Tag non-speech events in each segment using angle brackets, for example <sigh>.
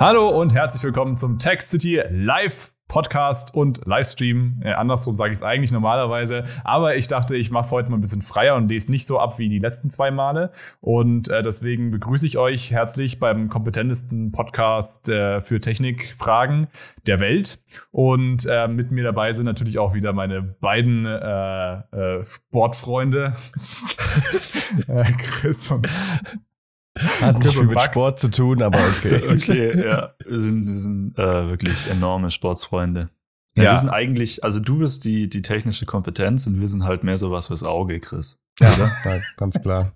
Hallo und herzlich willkommen zum Tech City Live Podcast und Livestream. Äh, andersrum sage ich es eigentlich normalerweise. Aber ich dachte, ich mache es heute mal ein bisschen freier und lese nicht so ab wie die letzten zwei Male. Und äh, deswegen begrüße ich euch herzlich beim kompetentesten Podcast äh, für Technikfragen der Welt. Und äh, mit mir dabei sind natürlich auch wieder meine beiden äh, äh, Sportfreunde, <laughs> äh, Chris und hat nicht viel mit. Sport zu tun, aber okay. <laughs> okay, ja. Wir sind, wir sind äh, wirklich enorme Sportsfreunde. Ja, ja, Wir sind eigentlich, also du bist die, die technische Kompetenz und wir sind halt mehr sowas fürs Auge, Chris. Ja, ja ganz klar.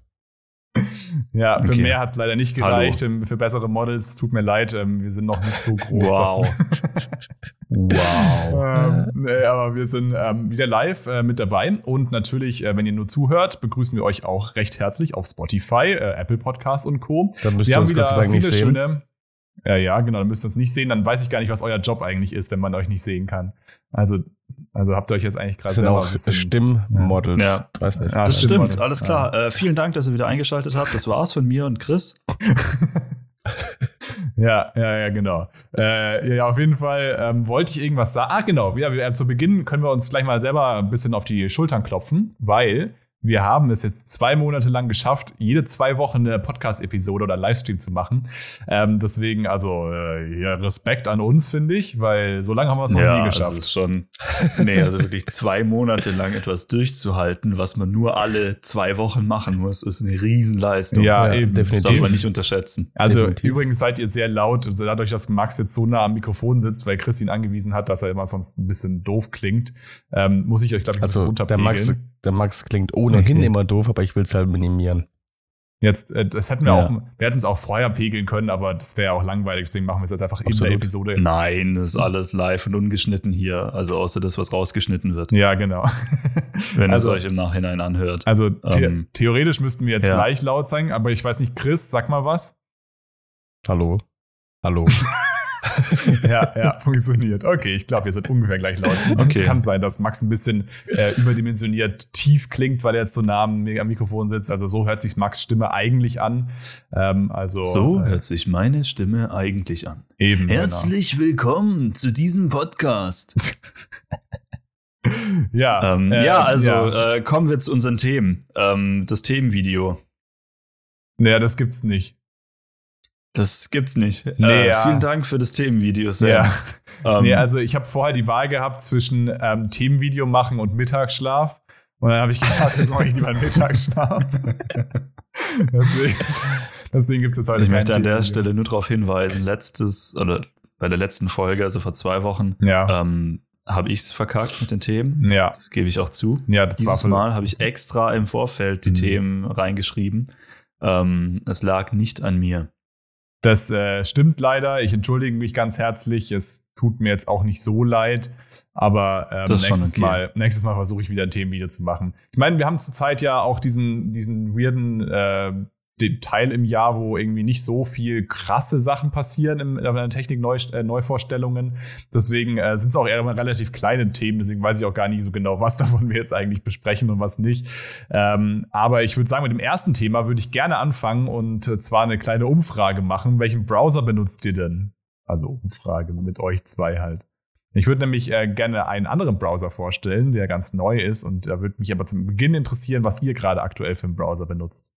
Ja, für okay. mehr hat es leider nicht gereicht. Hallo. Für bessere Models, tut mir leid, ähm, wir sind noch nicht so <laughs> groß. Wow. <laughs> wow. ähm, nee, aber wir sind ähm, wieder live äh, mit dabei. Und natürlich, äh, wenn ihr nur zuhört, begrüßen wir euch auch recht herzlich auf Spotify, äh, Apple Podcasts und Co. Dann müsst wir haben wieder viele sehen. schöne. Ja, ja, genau, dann müsst ihr uns nicht sehen. Dann weiß ich gar nicht, was euer Job eigentlich ist, wenn man euch nicht sehen kann. Also also habt ihr euch jetzt eigentlich gerade selber auch bisschen Stimmmodels. Ja, weiß nicht. Ja, das stimmt, alles klar. Ja. Äh, vielen Dank, dass ihr wieder eingeschaltet habt. Das war's von mir und Chris. <laughs> ja, ja, ja, genau. Äh, ja, auf jeden Fall ähm, wollte ich irgendwas sagen. Ah, genau. Ja, wir, zu Beginn können wir uns gleich mal selber ein bisschen auf die Schultern klopfen, weil wir haben es jetzt zwei Monate lang geschafft, jede zwei Wochen eine Podcast-Episode oder Livestream zu machen. Ähm, deswegen, also äh, ja, Respekt an uns, finde ich, weil so lange haben wir es noch ja, nie geschafft. Also ist schon, nee, also wirklich zwei Monate lang etwas durchzuhalten, was man nur alle zwei Wochen machen muss, ist eine Riesenleistung. Ja, ja eben. Definitiv. Das darf man nicht unterschätzen. Also definitiv. übrigens seid ihr sehr laut, dadurch, dass Max jetzt so nah am Mikrofon sitzt, weil Chris ihn angewiesen hat, dass er immer sonst ein bisschen doof klingt, ähm, muss ich euch, glaube ich, ein also, bisschen runterpegeln. Der Max, der Max klingt ohnehin okay. immer doof, aber ich will es halt minimieren. Jetzt, äh, das hätten wir ja. auch, wir hätten es auch vorher pegeln können, aber das wäre auch langweilig, deswegen machen wir es jetzt einfach Absolut. in der Episode. Nein, das ist alles live und ungeschnitten hier, also außer das, was rausgeschnitten wird. Ja, genau. <laughs> Wenn also, es euch im Nachhinein anhört. Also the ähm, theoretisch müssten wir jetzt ja. gleich laut sein, aber ich weiß nicht, Chris, sag mal was. Hallo. Hallo. <laughs> <laughs> ja, ja, <laughs> funktioniert. Okay, ich glaube, wir sind ungefähr gleich laut. <laughs> Okay. Kann sein, dass Max ein bisschen äh, überdimensioniert tief klingt, weil er jetzt so nah am Mikrofon sitzt. Also so hört sich Max Stimme eigentlich an. Ähm, also so äh, hört sich meine Stimme eigentlich an. Eben. Genau. Herzlich genau. willkommen zu diesem Podcast. ja, ähm, äh, ja, also ja. Äh, kommen wir zu unseren Themen. Ähm, das Themenvideo. Naja, das gibt's nicht. Das gibt's nicht. Nee, äh, ja. Vielen Dank für das Themenvideo, Sam. Ja. <laughs> Ähm, nee, also ich habe vorher die Wahl gehabt zwischen ähm, Themenvideo machen und Mittagsschlaf. Und dann habe ich gedacht, jetzt mache ich lieber einen Mittagsschlaf. <laughs> deswegen deswegen gibt es jetzt heute Ich möchte an der Stelle nur darauf hinweisen, letztes, oder bei der letzten Folge, also vor zwei Wochen, ja. ähm, habe ich es verkackt mit den Themen. Ja. Das gebe ich auch zu. Ja, das Dieses Mal habe ich extra im Vorfeld die mhm. Themen reingeschrieben. Ähm, es lag nicht an mir. Das äh, stimmt leider. Ich entschuldige mich ganz herzlich. Es tut mir jetzt auch nicht so leid. Aber ähm, nächstes, okay. Mal, nächstes Mal versuche ich wieder ein Themenvideo zu machen. Ich meine, wir haben zurzeit ja auch diesen, diesen weirden äh, den Teil im Jahr, wo irgendwie nicht so viel krasse Sachen passieren in, in der Technik -Neu äh, Neuvorstellungen. Deswegen äh, sind es auch eher relativ kleine Themen. Deswegen weiß ich auch gar nicht so genau, was <laughs> davon wir jetzt eigentlich besprechen und was nicht. Ähm, aber ich würde sagen, mit dem ersten Thema würde ich gerne anfangen und äh, zwar eine kleine Umfrage machen. Welchen Browser benutzt ihr denn? Also Umfrage mit euch zwei halt. Ich würde nämlich äh, gerne einen anderen Browser vorstellen, der ganz neu ist und da würde mich aber zum Beginn interessieren, was ihr gerade aktuell für einen Browser benutzt.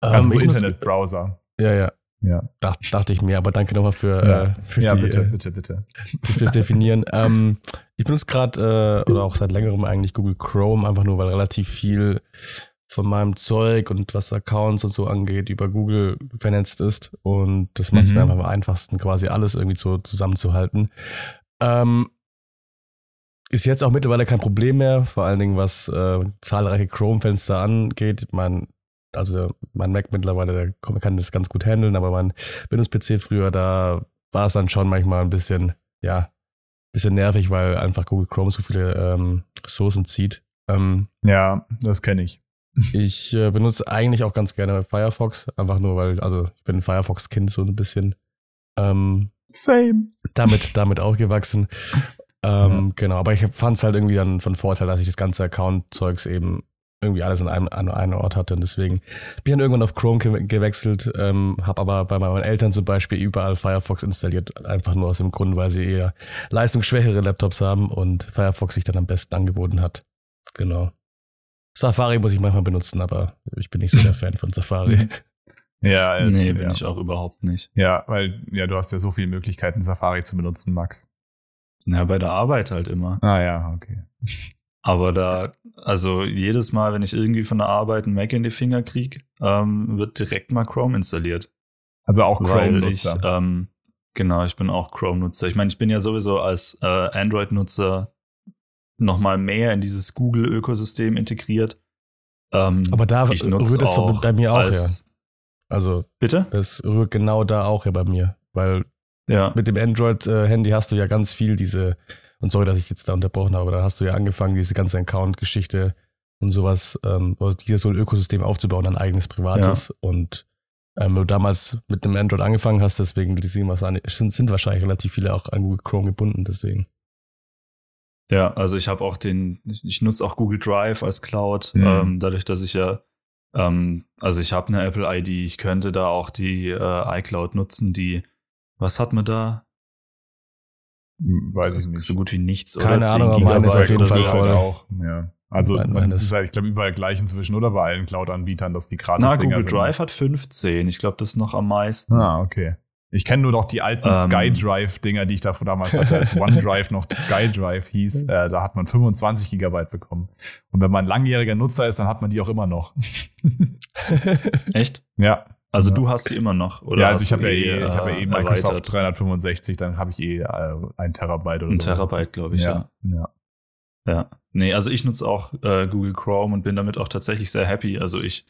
Also ähm, so Internetbrowser. Ja, ja. Ja. Dach, dachte ich mir, aber danke nochmal für, ja. äh, für ja, die, bitte, bitte, bitte. fürs Definieren. <laughs> ähm, ich benutze gerade äh, oder auch seit längerem eigentlich Google Chrome, einfach nur, weil relativ viel von meinem Zeug und was Accounts und so angeht, über Google vernetzt ist. Und das macht es mhm. mir einfach am einfachsten, quasi alles irgendwie so zusammenzuhalten. Ähm, ist jetzt auch mittlerweile kein Problem mehr, vor allen Dingen was äh, zahlreiche Chrome-Fenster angeht. Man also mein Mac mittlerweile, der kann das ganz gut handeln, aber mein Windows-PC früher, da war es dann schon manchmal ein bisschen, ja, bisschen nervig, weil einfach Google Chrome so viele ähm, Ressourcen zieht. Ähm, ja, das kenne ich. <laughs> Ich äh, benutze eigentlich auch ganz gerne Firefox, einfach nur, weil, also ich bin ein Firefox-Kind so ein bisschen. Ähm, Same. Damit, damit aufgewachsen. <laughs> Ähm, ja. Genau, aber ich fand es halt irgendwie dann von Vorteil, dass ich das ganze Account-Zeugs eben irgendwie alles an einem, an einem Ort hatte. Und deswegen bin ich dann irgendwann auf Chrome ge gewechselt, ähm, habe aber bei meinen Eltern zum Beispiel überall Firefox installiert, einfach nur aus dem Grund, weil sie eher leistungsschwächere Laptops haben und Firefox sich dann am besten angeboten hat. Genau. Safari muss ich manchmal benutzen, aber ich bin nicht so der Fan von Safari. Ja, es, nee, bin ja. ich auch überhaupt nicht. Ja, weil ja, du hast ja so viele Möglichkeiten, Safari zu benutzen, Max. Ja, bei der Arbeit halt immer. Ah ja, okay. <laughs> Aber da, also jedes Mal, wenn ich irgendwie von der Arbeit einen Mac in die Finger kriege, ähm, wird direkt mal Chrome installiert. Also auch Chrome-Nutzer. Ähm, genau, ich bin auch Chrome-Nutzer. Ich meine, ich bin ja sowieso als äh, Android-Nutzer nochmal mehr in dieses Google-Ökosystem integriert. Ähm, Aber da rührt es bei mir auch ja. Also, bitte? Das rührt genau da auch ja bei mir, weil ja. mit dem Android-Handy hast du ja ganz viel diese und sorry, dass ich jetzt da unterbrochen habe, aber da hast du ja angefangen, diese ganze Account-Geschichte und sowas, ähm, oder dieses so ein Ökosystem aufzubauen, ein eigenes privates. Ja. Und ähm, du damals mit dem Android angefangen hast, deswegen die sind, sind wahrscheinlich relativ viele auch an Google Chrome gebunden, deswegen. Ja, also ich habe auch den, ich nutze auch Google Drive als Cloud, mhm. ähm, dadurch, dass ich ja, ähm, also ich habe eine Apple ID, ich könnte da auch die äh, iCloud nutzen, die, was hat man da? Weiß ich nicht. So gut wie nichts. Keine oder Ahnung, aber meine ist auf jeden Fall voll. Auch. Ja. Also mein, ist halt, ich glaube, überall gleich inzwischen oder bei allen Cloud-Anbietern, dass die gratis Na, Google sind. Drive hat 15. Ich glaube, das ist noch am meisten. Ah, okay. Ich kenne nur noch die alten ähm, SkyDrive-Dinger, die ich davor damals hatte, als <laughs> OneDrive noch SkyDrive hieß. Äh, da hat man 25 Gigabyte bekommen. Und wenn man langjähriger Nutzer ist, dann hat man die auch immer noch. <laughs> Echt? Ja. Also du hast sie immer noch, oder? Ja, also ich habe ja eh, ich hab ja eh Microsoft erweitert. 365, dann habe ich eh äh, ein Terabyte oder Ein. Terabyte, glaube ich, ja. ja. Ja. Ja. Nee, also ich nutze auch äh, Google Chrome und bin damit auch tatsächlich sehr happy. Also ich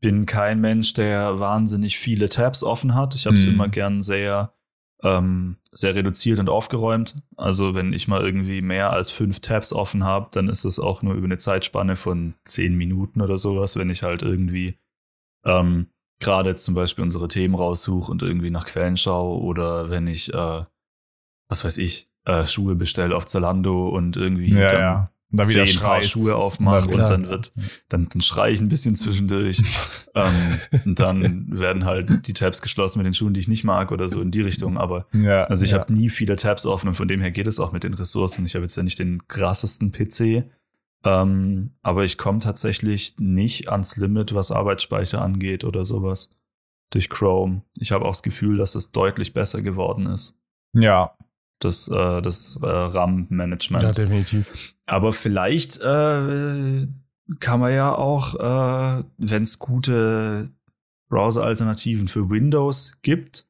bin kein Mensch, der wahnsinnig viele Tabs offen hat. Ich habe es mhm. immer gern sehr, ähm, sehr reduziert und aufgeräumt. Also wenn ich mal irgendwie mehr als fünf Tabs offen habe, dann ist es auch nur über eine Zeitspanne von zehn Minuten oder sowas, wenn ich halt irgendwie ähm, gerade zum Beispiel unsere Themen raussuche und irgendwie nach Quellen schaue oder wenn ich, äh, was weiß ich, äh, Schuhe bestelle auf Zalando und irgendwie ja, dann, ja. Dann wieder Paar Schuhe aufmache und dann wird, dann, dann schreie ich ein bisschen zwischendurch. <laughs> ähm, und dann werden halt die Tabs geschlossen mit den Schuhen, die ich nicht mag oder so in die Richtung. Aber ja, also ich ja. habe nie viele Tabs offen und von dem her geht es auch mit den Ressourcen. Ich habe jetzt ja nicht den krassesten PC, ähm, aber ich komme tatsächlich nicht ans Limit, was Arbeitsspeicher angeht oder sowas durch Chrome. Ich habe auch das Gefühl, dass es deutlich besser geworden ist. Ja. Das, äh, das äh, RAM-Management. Ja, definitiv. Aber vielleicht äh, kann man ja auch, äh, wenn es gute Browser-Alternativen für Windows gibt,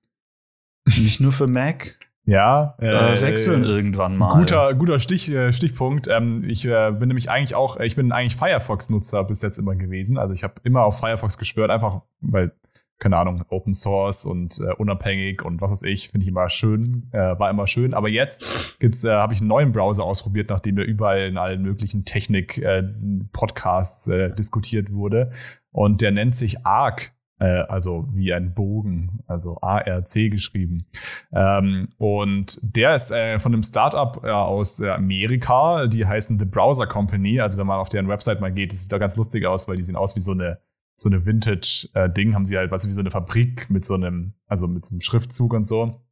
nicht nur für Mac, ja, äh, äh, wechseln irgendwann mal. Guter, guter Stich, äh, Stichpunkt. Ähm, ich äh, bin nämlich eigentlich auch, ich bin eigentlich Firefox-Nutzer bis jetzt immer gewesen. Also ich habe immer auf Firefox geschwört, einfach weil, keine Ahnung, Open Source und äh, unabhängig und was weiß ich, finde ich immer schön, äh, war immer schön. Aber jetzt gibt's, äh, habe ich einen neuen Browser ausprobiert, nachdem er überall in allen möglichen Technik-Podcasts äh, äh, diskutiert wurde. Und der nennt sich Arc äh, also wie ein Bogen, also ARC geschrieben. Ähm, und der ist äh, von einem Startup äh, aus äh, Amerika, die heißen The Browser Company. Also wenn man auf deren Website mal geht, das sieht da ganz lustig aus, weil die sehen aus wie so eine so eine Vintage-Ding, haben sie halt, was wie so eine Fabrik mit so einem, also mit so einem Schriftzug und so.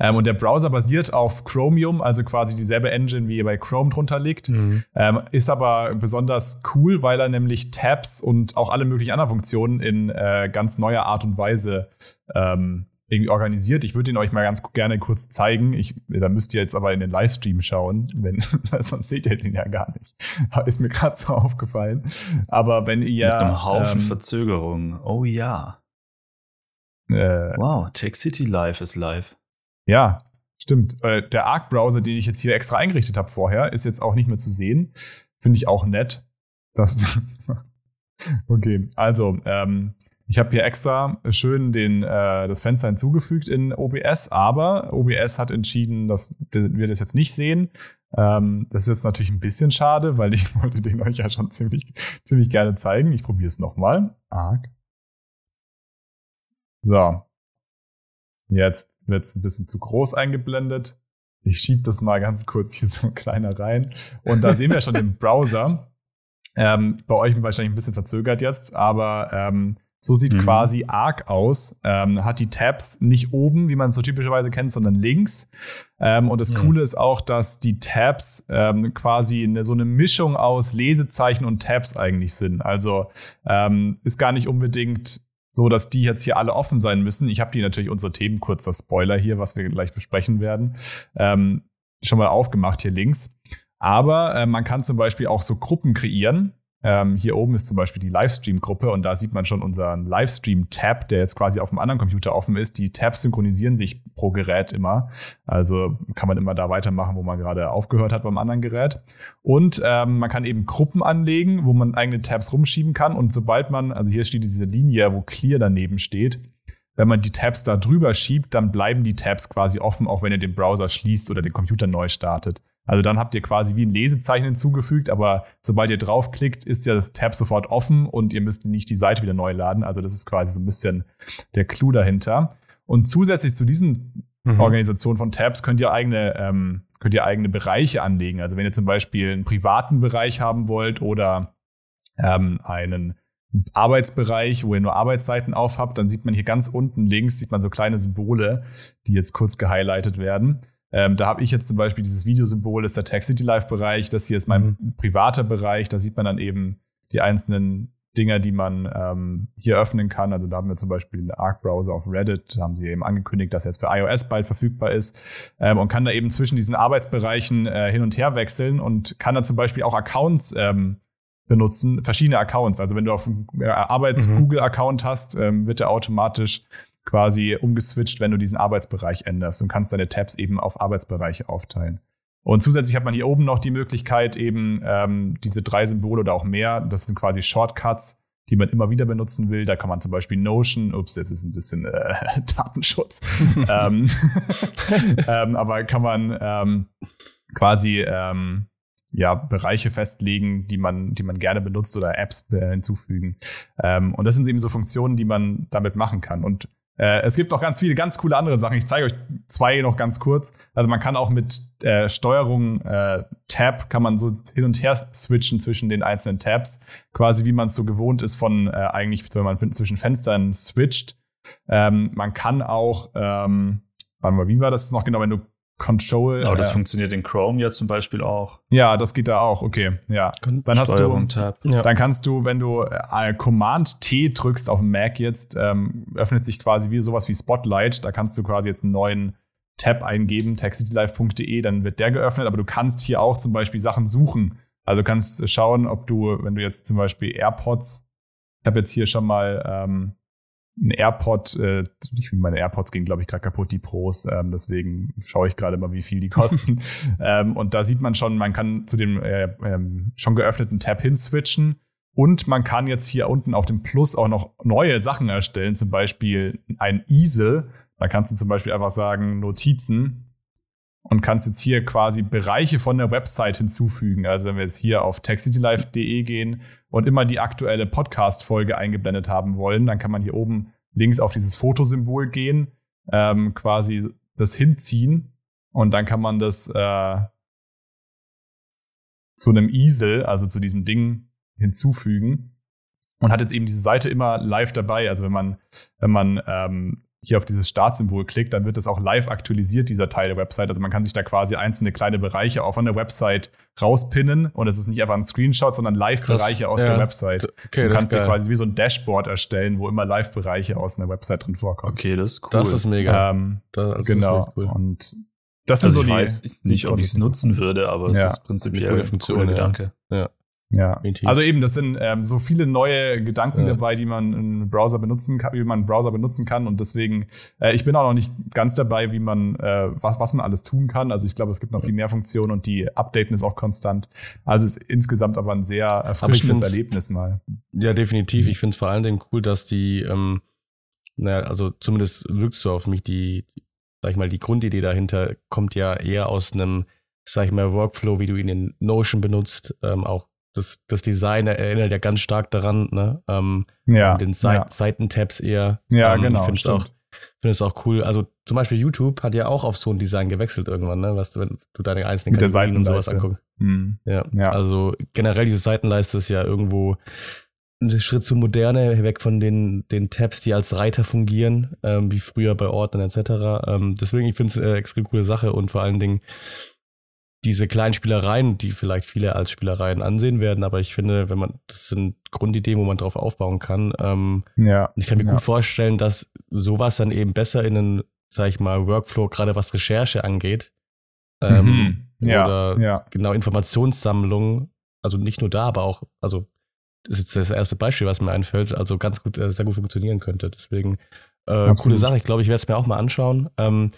Ähm, und der Browser basiert auf Chromium, also quasi dieselbe Engine, wie bei Chrome drunter liegt. Mhm. Ähm, ist aber besonders cool, weil er nämlich Tabs und auch alle möglichen anderen Funktionen in äh, ganz neuer Art und Weise ähm, irgendwie organisiert. Ich würde ihn euch mal ganz gerne kurz zeigen. Ich, da müsst ihr jetzt aber in den Livestream schauen, wenn, <laughs> sonst seht ihr den ja gar nicht. <laughs> Ist mir gerade so aufgefallen. Aber wenn ihr. Mit einem Haufen ähm, Verzögerung. Oh ja. Äh, wow, Tech City Live ist live. Ja, stimmt. Äh, der Arc-Browser, den ich jetzt hier extra eingerichtet habe vorher, ist jetzt auch nicht mehr zu sehen. Finde ich auch nett. Das <laughs> okay, also, ähm, Ich habe hier extra schön den, äh, das Fenster hinzugefügt in OBS, aber OBS hat entschieden, dass wir das jetzt nicht sehen. Ähm, das ist jetzt natürlich ein bisschen schade, weil ich <laughs> wollte den euch ja schon ziemlich, ziemlich gerne zeigen. Ich probiere es nochmal. Arg. So. Jetzt wird es ein bisschen zu groß eingeblendet. Ich schiebe das mal ganz kurz hier so kleiner rein. Und da sehen wir schon den <laughs> Browser. Ähm, bei euch wahrscheinlich ein bisschen verzögert jetzt, aber ähm, so sieht mhm. quasi Arc aus. Ähm, hat die Tabs nicht oben, wie man es so typischerweise kennt, sondern links. Ähm, und das mhm. Coole ist auch, dass die Tabs ähm, quasi eine, so eine Mischung aus Lesezeichen und Tabs eigentlich sind. Also ähm, ist gar nicht unbedingt so, dass die jetzt hier alle offen sein müssen. Ich habe die natürlich unsere Themen, kurzer Spoiler hier, was wir gleich besprechen werden, ähm, schon mal aufgemacht hier links. Aber äh, man kann zum Beispiel auch so Gruppen kreieren. Ähm, hier oben ist zum Beispiel die Livestream-Gruppe und da sieht man schon unseren Livestream-Tab, der jetzt quasi auf dem anderen Computer offen ist. Die Tabs synchronisieren sich pro Gerät immer. Also kann man immer da weitermachen, wo man gerade aufgehört hat beim anderen Gerät. Und ähm, man kann eben Gruppen anlegen, wo man eigene Tabs rumschieben kann. Und sobald man, also hier steht diese Linie, wo Clear daneben steht, wenn man die Tabs da drüber schiebt, dann bleiben die Tabs quasi offen, auch wenn ihr den Browser schließt oder den Computer neu startet. Also dann habt ihr quasi wie ein Lesezeichen hinzugefügt, aber sobald ihr draufklickt, ist ja das Tab sofort offen und ihr müsst nicht die Seite wieder neu laden. Also das ist quasi so ein bisschen der Clou dahinter. Und zusätzlich zu diesen mhm. Organisationen von Tabs könnt ihr eigene ähm, könnt ihr eigene Bereiche anlegen. Also wenn ihr zum Beispiel einen privaten Bereich haben wollt oder ähm, einen Arbeitsbereich, wo ihr nur Arbeitsseiten aufhabt, dann sieht man hier ganz unten links, sieht man so kleine Symbole, die jetzt kurz gehighlightet werden. Ähm, da habe ich jetzt zum Beispiel dieses Videosymbol, das ist der Tech City Live Bereich. Das hier ist mein mhm. privater Bereich. Da sieht man dann eben die einzelnen Dinger, die man ähm, hier öffnen kann. Also da haben wir zum Beispiel den Arc-Browser auf Reddit, da haben sie eben angekündigt, dass jetzt für iOS bald verfügbar ist ähm, und kann da eben zwischen diesen Arbeitsbereichen äh, hin und her wechseln und kann dann zum Beispiel auch Accounts ähm, benutzen, verschiedene Accounts. Also wenn du auf einem äh, Arbeits-Google-Account hast, ähm, wird er automatisch quasi umgeswitcht, wenn du diesen Arbeitsbereich änderst und kannst deine Tabs eben auf Arbeitsbereiche aufteilen. Und zusätzlich hat man hier oben noch die Möglichkeit, eben ähm, diese drei Symbole oder auch mehr, das sind quasi Shortcuts, die man immer wieder benutzen will. Da kann man zum Beispiel Notion, ups, jetzt ist ein bisschen äh, <laughs> Datenschutz, <laughs> ähm, <laughs> ähm, aber kann man ähm, quasi ähm, ja, Bereiche festlegen, die man, die man gerne benutzt oder Apps äh, hinzufügen. Ähm, und das sind eben so Funktionen, die man damit machen kann. Und äh, es gibt noch ganz viele ganz coole andere Sachen. Ich zeige euch zwei noch ganz kurz. Also man kann auch mit äh, Steuerung äh, Tab kann man so hin und her switchen zwischen den einzelnen Tabs, quasi wie man es so gewohnt ist von äh, eigentlich, wenn man zwischen Fenstern switcht. Ähm, man kann auch, ähm, warte mal, wie war das noch genau, wenn du Control. Aber das äh, funktioniert in Chrome ja zum Beispiel auch. Ja, das geht da auch. Okay, ja. Dann hast du, Tab. dann kannst du, wenn du äh, Command T drückst auf dem Mac jetzt, ähm, öffnet sich quasi wie sowas wie Spotlight. Da kannst du quasi jetzt einen neuen Tab eingeben, textlife.de, dann wird der geöffnet. Aber du kannst hier auch zum Beispiel Sachen suchen. Also du kannst schauen, ob du, wenn du jetzt zum Beispiel AirPods, ich habe jetzt hier schon mal ähm, ein AirPod, äh, meine AirPods gehen, glaube ich, gerade kaputt, die Pros. Ähm, deswegen schaue ich gerade mal, wie viel die <laughs> kosten. ähm, und da sieht man schon, man kann zu dem äh, ähm, schon geöffneten Tab hinswitchen. Und man kann jetzt hier unten auf dem Plus auch noch neue Sachen erstellen, zum Beispiel ein Easel. Da kannst du zum Beispiel einfach sagen Notizen und kannst jetzt hier quasi Bereiche von der Website hinzufügen. Also wenn wir jetzt hier auf techcitylife.de gehen und immer die aktuelle Podcast-Folge eingeblendet haben wollen, dann kann man hier oben links auf dieses Fotosymbol gehen, ähm, quasi das hinziehen und dann kann man das äh, zu einem Easel, also zu diesem Ding hinzufügen und hat jetzt eben diese Seite immer live dabei. Also wenn man, wenn man ähm, hier auf dieses Startsymbol klickt, dann wird das auch live aktualisiert, dieser Teil der Website. Also man kann sich da quasi einzelne kleine Bereiche auch von der Website rauspinnen und es ist nicht einfach ein Screenshot, sondern Live-Bereiche aus ja. der Website. Okay, du kannst dir quasi wie so ein Dashboard erstellen, wo immer Live-Bereiche aus einer Website drin vorkommen. Okay, das ist cool. Das ist mega. Ähm, das, genau. Cool. Und das also sind so ich die, weiß nicht, ob ich es nutzen würde, aber es ja. ist prinzipiell ein cooler Gedanke. Ja. Ja. Definitiv. Also eben, das sind ähm, so viele neue Gedanken ja. dabei, die man im Browser benutzen kann, wie man einen Browser benutzen kann. Und deswegen, äh, ich bin auch noch nicht ganz dabei, wie man, äh, was, was man alles tun kann. Also ich glaube, es gibt noch viel mehr Funktionen und die Updaten ist auch konstant. Also es ist insgesamt aber ein sehr erfrischendes Erlebnis mal. Ja, definitiv. Ich finde es vor allen Dingen cool, dass die, ähm, naja, also zumindest wirkt so auf mich, die, sag ich mal, die Grundidee dahinter kommt ja eher aus einem, sag ich mal, Workflow, wie du ihn in Notion benutzt, ähm, auch das, das Design erinnert ja ganz stark daran, ne? Ähm, ja. Den Seit ja. Seitentabs eher. Ja, ähm, genau. Ich finde es auch, find es auch cool. Also zum Beispiel YouTube hat ja auch auf so ein Design gewechselt irgendwann, ne? Was du, wenn du deine einzelnen Mit Kategorien und sowas anguckst. Mhm. Ja. ja. Also generell diese Seitenleiste ist ja irgendwo ein Schritt zu Moderne, weg von den, den Tabs, die als Reiter fungieren, ähm, wie früher bei Ordnern etc. Ähm, deswegen, ich finde es eine extrem coole Sache und vor allen Dingen diese kleinen Spielereien, die vielleicht viele als Spielereien ansehen werden, aber ich finde, wenn man, das sind Grundideen, wo man drauf aufbauen kann. Ähm, ja. Ich kann mir ja. gut vorstellen, dass sowas dann eben besser in einen, sag ich mal, Workflow, gerade was Recherche angeht, ähm, mhm. ja. oder ja. genau Informationssammlung, also nicht nur da, aber auch, also das ist jetzt das erste Beispiel, was mir einfällt, also ganz gut, äh, sehr gut funktionieren könnte. Deswegen äh, coole Sache. Ich glaube, ich werde es mir auch mal anschauen. Ähm,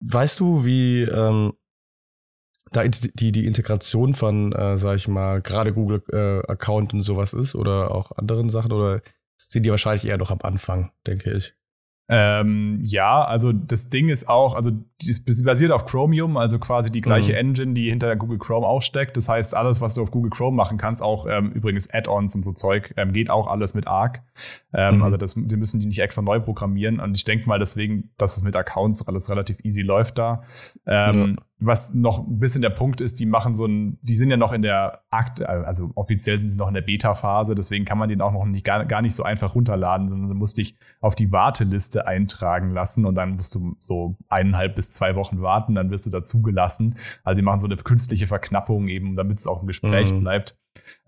weißt du, wie ähm, da die, die Integration von, äh, sag ich mal, gerade Google äh, und sowas ist oder auch anderen Sachen oder sind die wahrscheinlich eher noch am Anfang, denke ich. Ähm, ja, also das Ding ist auch, also es basiert auf Chromium, also quasi die gleiche mhm. Engine, die hinter Google Chrome auch steckt. Das heißt, alles, was du auf Google Chrome machen kannst, auch ähm, übrigens Add-ons und so Zeug, ähm, geht auch alles mit Arc. Ähm, mhm. Also das, die müssen die nicht extra neu programmieren. Und ich denke mal deswegen, dass es mit Accounts alles relativ easy läuft da. Ähm, ja was noch ein bisschen der Punkt ist, die machen so ein, die sind ja noch in der Akt, also offiziell sind sie noch in der Beta-Phase, deswegen kann man den auch noch nicht gar, gar nicht so einfach runterladen, sondern du musst dich auf die Warteliste eintragen lassen und dann musst du so eineinhalb bis zwei Wochen warten, dann wirst du dazugelassen. Also die machen so eine künstliche Verknappung eben, damit es auch im Gespräch mhm. bleibt.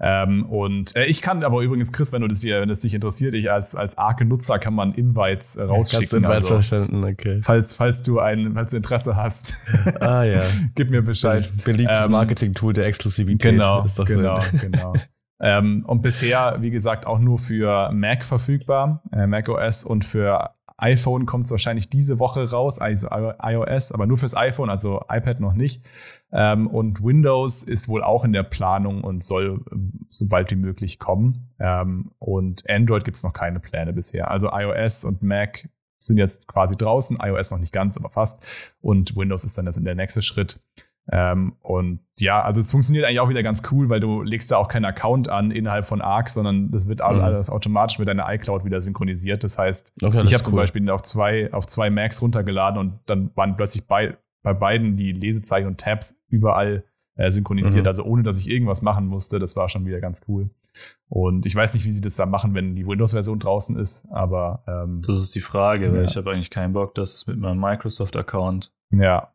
Ähm, und äh, ich kann aber übrigens, Chris, wenn du das hier, wenn es dich interessiert, ich als, als Arke-Nutzer kann man Invites äh, rausschicken. Ja, also, verstanden, okay. Falls, falls du ein, falls du Interesse hast. <laughs> Ah ja. <laughs> Gib mir Bescheid. Beliebtes ähm, Marketing-Tool der Exklusivität. Genau, genau, <laughs> genau. ähm, und bisher, wie gesagt, auch nur für Mac verfügbar, äh, Mac OS und für iPhone kommt es wahrscheinlich diese Woche raus, also iOS, aber nur fürs iPhone, also iPad noch nicht. Ähm, und Windows ist wohl auch in der Planung und soll äh, so bald wie möglich kommen. Ähm, und Android gibt es noch keine Pläne bisher. Also iOS und Mac sind jetzt quasi draußen, iOS noch nicht ganz, aber fast. Und Windows ist dann jetzt der nächste Schritt. Ähm, und ja, also es funktioniert eigentlich auch wieder ganz cool, weil du legst da auch keinen Account an innerhalb von Arc, sondern das wird mhm. alles automatisch mit deiner iCloud wieder synchronisiert. Das heißt, okay, ich habe cool. zum Beispiel auf zwei, auf zwei Macs runtergeladen und dann waren plötzlich bei, bei beiden die Lesezeichen und Tabs überall äh, synchronisiert, mhm. also ohne dass ich irgendwas machen musste. Das war schon wieder ganz cool. Und ich weiß nicht, wie sie das da machen, wenn die Windows-Version draußen ist, aber ähm, das ist die Frage, ja. weil ich habe eigentlich keinen Bock, dass es mit meinem Microsoft-Account ja.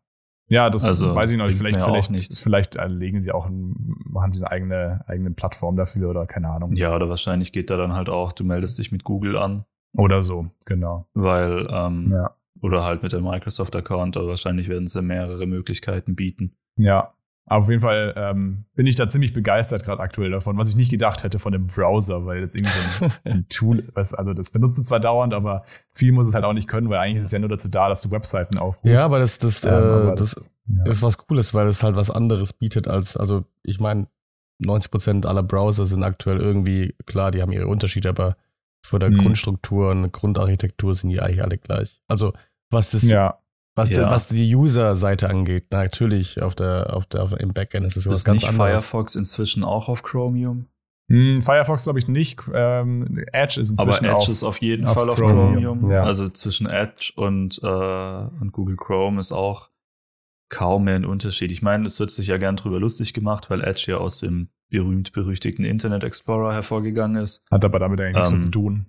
Ja, das also, weiß ich noch nicht. Vielleicht, vielleicht, nicht. vielleicht legen sie auch, ein, machen sie eine eigene, eigene Plattform dafür oder keine Ahnung. Ja, oder wahrscheinlich geht da dann halt auch, du meldest dich mit Google an. Oder so, genau. Weil, ähm, ja. oder halt mit dem Microsoft-Account, aber wahrscheinlich werden sie mehrere Möglichkeiten bieten. Ja, auf jeden Fall ähm, bin ich da ziemlich begeistert gerade aktuell davon, was ich nicht gedacht hätte von dem Browser, weil das irgendwie so ein, <laughs> ein Tool ist. Also das benutzen zwar dauernd, aber viel muss es halt auch nicht können, weil eigentlich ist es ja nur dazu da, dass du Webseiten aufrufst. Ja, aber das, das, ähm, aber das, das ja. ist was Cooles, weil es halt was anderes bietet als, also ich meine, 90% aller Browser sind aktuell irgendwie, klar, die haben ihre Unterschiede, aber von der mhm. Grundstruktur und Grundarchitektur sind die eigentlich alle gleich. Also was das ja. Was, ja. was die User-Seite angeht, natürlich auf der, auf der, auf, im Backend ist es was ganz nicht anderes. Firefox inzwischen auch auf Chromium? Hm, Firefox glaube ich nicht. Ähm, Edge ist inzwischen Aber Edge auf, ist auf jeden auf Fall auf Chromium. Chromium. Ja. Also zwischen Edge und, äh, und Google Chrome ist auch kaum mehr ein Unterschied. Ich meine, es wird sich ja gern drüber lustig gemacht, weil Edge ja aus dem berühmt-berüchtigten Internet Explorer hervorgegangen ist. Hat aber damit eigentlich ähm, nichts zu tun.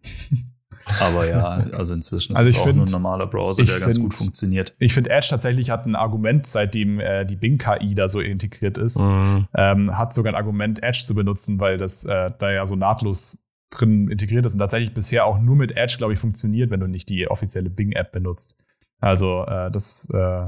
Aber ja, also inzwischen ist also es auch find, nur ein normaler Browser, der ganz gut funktioniert. Ich finde, Edge tatsächlich hat ein Argument, seitdem äh, die Bing-KI da so integriert ist, mhm. ähm, hat sogar ein Argument, Edge zu benutzen, weil das äh, da ja so nahtlos drin integriert ist und tatsächlich bisher auch nur mit Edge, glaube ich, funktioniert, wenn du nicht die offizielle Bing-App benutzt. Also äh, das äh,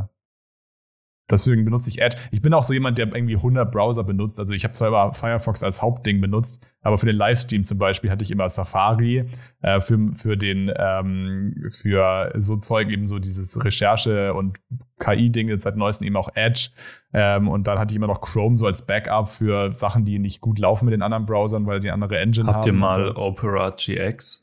Deswegen benutze ich Edge. Ich bin auch so jemand, der irgendwie 100 Browser benutzt. Also ich habe zwar immer Firefox als Hauptding benutzt, aber für den Livestream zum Beispiel hatte ich immer Safari. Äh, für, für den ähm, für so Zeug eben so dieses Recherche und KI-Dinge seit neuestem eben auch Edge. Ähm, und dann hatte ich immer noch Chrome so als Backup für Sachen, die nicht gut laufen mit den anderen Browsern, weil die andere Engine Habt haben. Habt ihr mal so. Opera GX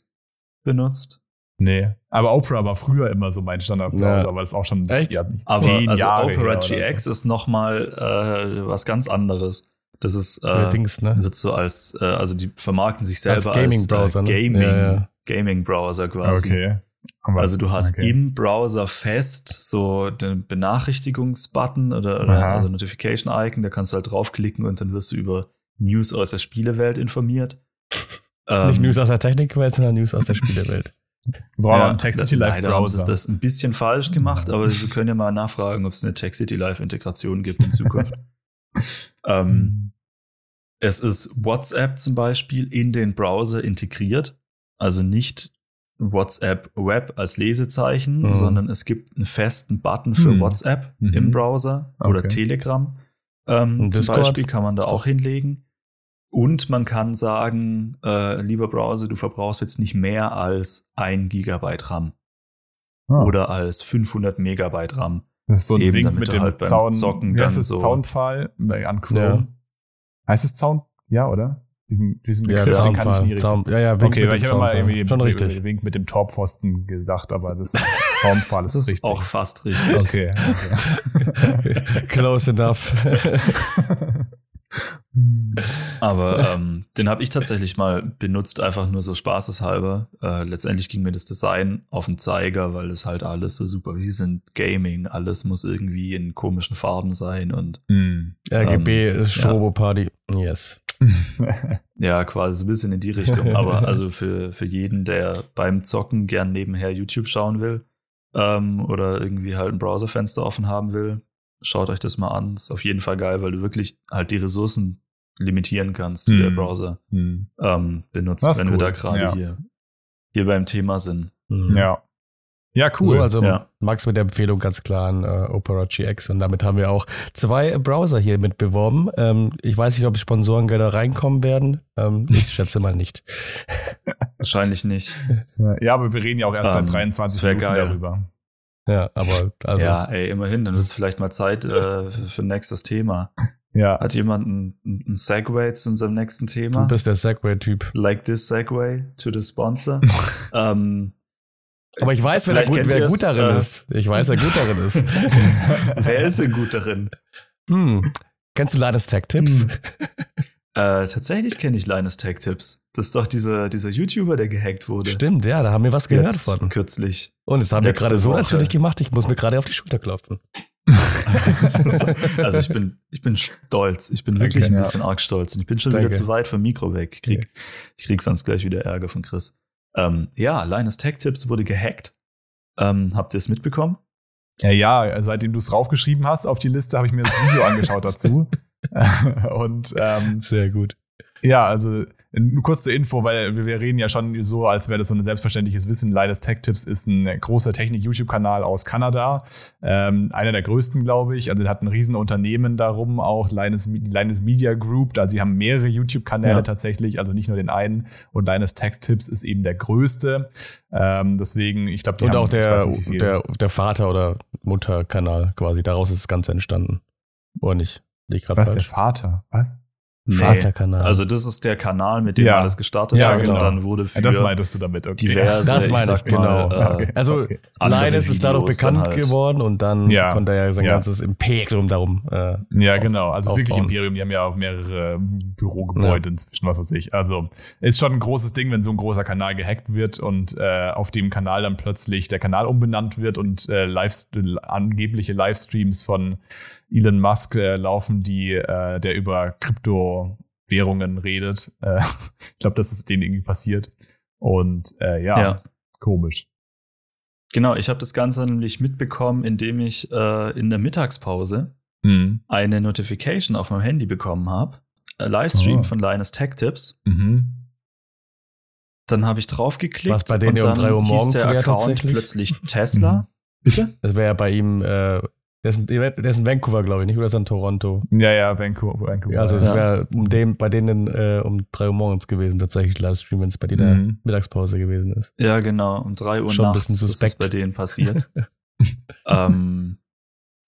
benutzt? Nee, aber Opera war früher immer so mein Standardbrowser, ja. aber ist auch schon Echt? Ja, aber, zehn also Jahre Opera GX so. ist noch mal äh, was ganz anderes. Das ist äh, Allerdings, ne? wird so als äh, also die vermarkten sich selber als Gaming Browser, als, äh, Gaming, ne? ja, ja. Gaming Browser quasi. Okay. Also du hast okay. im Browser fest so den Benachrichtigungsbutton oder, oder also Notification Icon, da kannst du halt draufklicken und dann wirst du über News aus der Spielewelt informiert. Nicht ähm, News aus der Technikwelt, sondern News aus der Spielewelt. Brauchen ja, Tech City Live Browser. Haben sie das ein bisschen falsch gemacht, aber wir können ja mal nachfragen, ob es eine Tech City Live Integration gibt in Zukunft. <laughs> ähm, es ist WhatsApp zum Beispiel in den Browser integriert, also nicht WhatsApp Web als Lesezeichen, mhm. sondern es gibt einen festen Button für mhm. WhatsApp mhm. im Browser oder okay. Telegram. Ähm, zum Beispiel kann man da auch hinlegen. Und man kann sagen, äh, lieber Browser, du verbrauchst jetzt nicht mehr als ein Gigabyte RAM. Ah. Oder als 500 Megabyte RAM. Das ist so ein Eben, Wink mit dem halt Zaun, Zocken dann so Zaunpfahl an Chrome. Ja. Heißt es Zaun? Ja, oder? Diesen, diesen Begriff, ja, den kann ich nie richtig. Zaun, ja, ja, Wink okay, weil ich habe mal irgendwie Schon richtig. Wink mit dem Torpfosten gesagt, aber das <laughs> Zaunpfahl ist, das ist richtig. auch fast richtig. Okay. okay. <laughs> Close enough. <laughs> Aber ähm, den habe ich tatsächlich mal benutzt, einfach nur so spaßeshalber. Äh, letztendlich ging mir das Design auf den Zeiger, weil es halt alles so super wie sind Gaming, alles muss irgendwie in komischen Farben sein und mm. RGB ähm, ist Strobo Party. Ja. Yes. <laughs> ja, quasi so ein bisschen in die Richtung. Aber <laughs> also für, für jeden, der beim Zocken gern nebenher YouTube schauen will ähm, oder irgendwie halt ein Browserfenster offen haben will, schaut euch das mal an. Ist auf jeden Fall geil, weil du wirklich halt die Ressourcen limitieren kannst, die hm. der Browser hm. ähm, benutzt, wenn cool. wir da gerade ja. hier, hier beim Thema sind. Hm. Ja. Ja, cool. So, also ja. Max mit der Empfehlung ganz klar an äh, Opera GX und damit haben wir auch zwei Browser hier mit beworben. Ähm, ich weiß nicht, ob Sponsorengelder reinkommen werden. Ähm, ich schätze mal nicht. <laughs> Wahrscheinlich nicht. Ja, aber wir reden ja auch erst seit 23 ähm, Minuten geil. darüber. Ja, aber also. Ja, ey, immerhin, dann wird es vielleicht mal Zeit äh, für, für nächstes Thema. <laughs> Ja. Hat jemand ein, ein Segway zu unserem nächsten Thema? Du bist der Segway-Typ. Like this Segway to the sponsor. <laughs> ähm, aber ich weiß, wer, gut, wer gut darin äh, ist. Ich weiß, wer gut darin ist. <laughs> wer ist denn gut darin? Hm. Kennst du Tips? Hm. Äh, tatsächlich kenne ich Linus Tech Tips. Das ist doch dieser, dieser YouTuber, der gehackt wurde. Stimmt, ja, da haben wir was gehört Jetzt, von. Kürzlich. Und das haben wir gerade so natürlich gemacht, ich muss mir gerade auf die Schulter klopfen. <laughs> also ich bin, ich bin stolz. Ich bin wirklich okay, ein bisschen ja. arg stolz. Und ich bin schon Danke. wieder zu weit vom Mikro weg. Ich krieg, ich krieg sonst gleich wieder Ärger von Chris. Ähm, ja, Linus Tech Tips wurde gehackt. Ähm, habt ihr es mitbekommen? Ja, ja, seitdem du es draufgeschrieben hast auf die Liste, habe ich mir das Video <laughs> angeschaut dazu. <laughs> Und ähm, sehr gut. Ja, also nur kurz zur Info, weil wir, reden ja schon so, als wäre das so ein selbstverständliches Wissen. Leides Tech Tips ist ein großer Technik-YouTube-Kanal aus Kanada. Ähm, einer der größten, glaube ich. Also der hat ein Riesenunternehmen darum, auch Linus, Linus Media Group. Da sie haben mehrere YouTube-Kanäle ja. tatsächlich, also nicht nur den einen. Und Linus Tech Tips ist eben der größte. Ähm, deswegen, ich glaube, die Und haben, auch der, nicht, der, der Vater- oder Mutterkanal quasi. Daraus ist das Ganze entstanden. Oder nicht? Was, falsch. der Vater? Was? Nee. Vaterkanal. Also das ist der Kanal, mit dem ja. alles gestartet ja, hat genau. und dann wurde für ja, das meintest du damit, okay. diverse, das meine ich, genau. Mal, äh, okay. Also okay. Ist dadurch bekannt halt. geworden und dann ja. konnte er ja sein ganzes Imperium darum äh, Ja, genau. Also aufbauen. wirklich Imperium, die haben ja auch mehrere Bürogebäude inzwischen, was weiß ich. Also ist schon ein großes Ding, wenn so ein großer Kanal gehackt wird und äh, auf dem Kanal dann plötzlich der Kanal umbenannt wird und äh, Live angebliche Livestreams von Elon Musk äh, laufen, die äh, der über Kryptowährungen redet. Äh, <laughs> ich glaube, das ist denen irgendwie passiert. Und äh, ja, ja, komisch. Genau, ich habe das Ganze nämlich mitbekommen, indem ich äh, in der Mittagspause mhm. eine Notification auf meinem Handy bekommen habe. Livestream oh. von Linus Tech Tips. Mhm. Dann habe ich draufgeklickt. Was bei denen um 3 Uhr morgens der Account plötzlich <laughs> Tesla. Mhm. Bitte? Das wäre ja bei ihm äh, Der ist, in, der ist in Vancouver, glaube ich, nicht? Oder ist er in Toronto? Ja, ja, Vancouver. Vancouver also es ja. wäre um dem, bei denen äh, um 3 Uhr morgens gewesen, tatsächlich Livestream, wenn es bei dir mhm. der Mittagspause gewesen ist. Ja, genau. Um 3 Uhr Schon nachts ist es bei denen passiert. <laughs> ähm,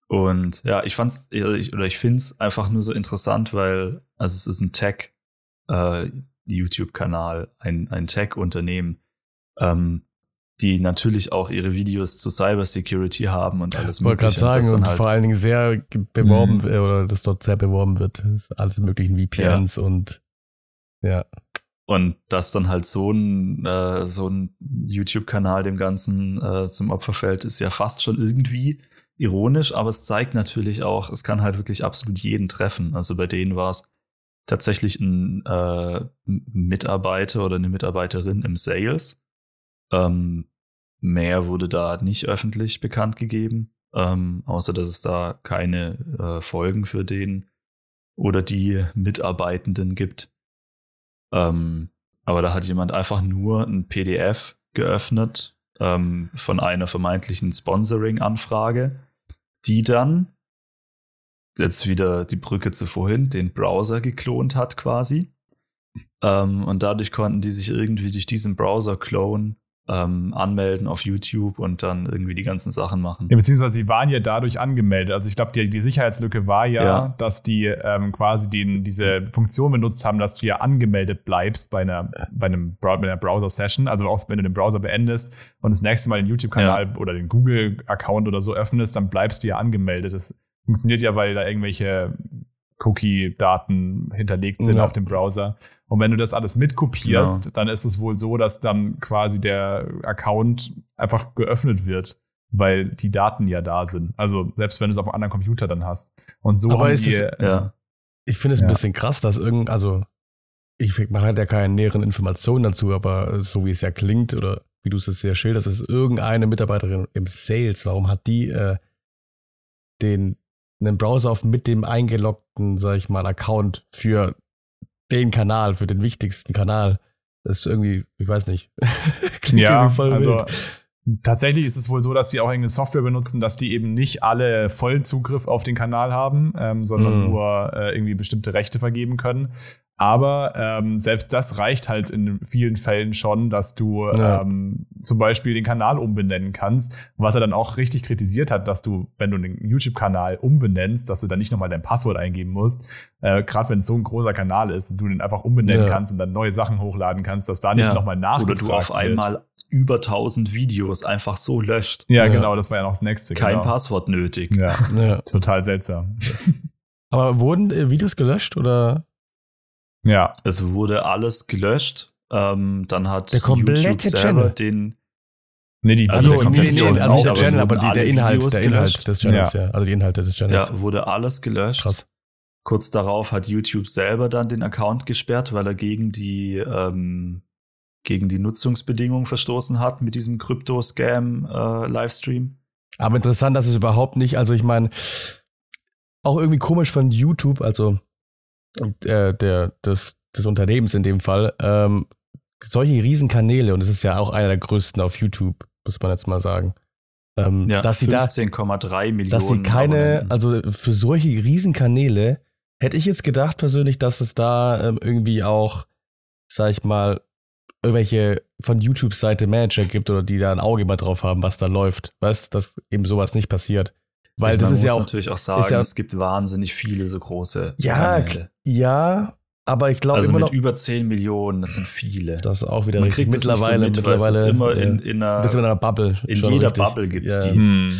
und ja, ich fand's, ich, oder ich finde es einfach nur so interessant, weil, also es ist ein Tech äh, YouTube-Kanal, ein, ein Tech-Unternehmen, ähm, die natürlich auch ihre Videos zu Cybersecurity haben und alles mögliche. Ich wollte gerade sagen, und halt vor allen Dingen sehr beworben, mhm. oder das dort sehr beworben wird. Alles möglichen VPNs ja. und ja. Und dass dann halt so ein, äh, so ein YouTube-Kanal dem Ganzen äh, zum Opfer fällt, ist ja fast schon irgendwie ironisch, aber es zeigt natürlich auch, es kann halt wirklich absolut jeden treffen. Also bei denen war es tatsächlich ein äh, Mitarbeiter oder eine Mitarbeiterin im Sales. Ähm, mehr wurde da nicht öffentlich bekannt gegeben, ähm, außer dass es da keine äh, Folgen für den oder die Mitarbeitenden gibt. Ähm, aber da hat jemand einfach nur ein PDF geöffnet ähm, von einer vermeintlichen Sponsoring-Anfrage, die dann jetzt wieder die Brücke zu vorhin, den Browser geklont hat quasi. Ähm, und dadurch konnten die sich irgendwie durch diesen Browser-Clone ähm, anmelden auf YouTube und dann irgendwie die ganzen Sachen machen. Ja, beziehungsweise sie waren ja dadurch angemeldet. Also ich glaube, die, die Sicherheitslücke war ja, ja. dass die ähm, quasi den, diese Funktion benutzt haben, dass du ja angemeldet bleibst bei einer, bei einem bei einer Browser-Session. Also auch wenn du den Browser beendest und das nächste Mal den YouTube-Kanal ja. oder den Google-Account oder so öffnest, dann bleibst du ja angemeldet. Das funktioniert ja, weil da irgendwelche Cookie-Daten hinterlegt sind ja. auf dem Browser. Und wenn du das alles mitkopierst, genau. dann ist es wohl so, dass dann quasi der Account einfach geöffnet wird, weil die Daten ja da sind. Also selbst wenn du es auf einem anderen Computer dann hast. Und so Aber haben die, es, ja. Ich finde es ja. ein bisschen krass, dass irgend, also ich mache halt ja keine näheren Informationen dazu, aber so wie es ja klingt oder wie du es sehr schilderst, ist irgendeine Mitarbeiterin im Sales. Warum hat die äh, den einen Browser auf mit dem eingeloggten, sag ich mal, Account für den Kanal, für den wichtigsten Kanal. Das ist irgendwie, ich weiß nicht. <laughs> Klingt ja, voll also wild. Tatsächlich ist es wohl so, dass die auch irgendeine Software benutzen, dass die eben nicht alle vollen Zugriff auf den Kanal haben, ähm, sondern mm. nur äh, irgendwie bestimmte Rechte vergeben können. Aber ähm, selbst das reicht halt in vielen Fällen schon, dass du ja. ähm, zum Beispiel den Kanal umbenennen kannst. Was er dann auch richtig kritisiert hat, dass du, wenn du den YouTube-Kanal umbenennst, dass du dann nicht nochmal dein Passwort eingeben musst. Äh, Gerade wenn es so ein großer Kanal ist und du den einfach umbenennen ja. kannst und dann neue Sachen hochladen kannst, dass da nicht ja. nochmal nachgefragt Oder du auf einmal über 1000 Videos einfach so löscht. Ja, ja, genau, das war ja noch das nächste. Kein genau. Passwort nötig. Ja, ja. total seltsam. <laughs> Aber wurden äh, Videos gelöscht oder? Ja. Es wurde alles gelöscht. Ähm, dann hat der YouTube selber Channel. den. Nee, die, also, also, nee, nee, also nicht der Channel, aber die, der Inhalt, der Inhalt des Channels, ja. ja. Also die Inhalte des Channels. Ja, wurde alles gelöscht. Krass. Kurz darauf hat YouTube selber dann den Account gesperrt, weil er gegen die, ähm, gegen die Nutzungsbedingungen verstoßen hat mit diesem Krypto-Scam-Livestream. Äh, aber interessant, dass es überhaupt nicht, also ich meine, auch irgendwie komisch von YouTube, also äh, der, des, des Unternehmens in dem Fall, ähm, solche Riesenkanäle, und es ist ja auch einer der größten auf YouTube, muss man jetzt mal sagen. Ähm, ja, dass 15,3 Millionen. Dass sie keine, also für solche Riesenkanäle hätte ich jetzt gedacht persönlich, dass es da ähm, irgendwie auch, sag ich mal, irgendwelche von YouTube-Seite Manager gibt oder die da ein Auge mal drauf haben, was da läuft. Weißt, du, dass eben sowas nicht passiert. Weil ich das ist ja auch. natürlich auch sagen, ja, es gibt wahnsinnig viele so große ja, Kanäle. Ja, aber ich glaube also immer mit noch, über 10 Millionen, das sind viele. Das ist auch wieder Man richtig. Mittlerweile, so mit, mittlerweile immer in, in einer, in einer Bubble. In jeder richtig. Bubble gibt es ja. die. Hm.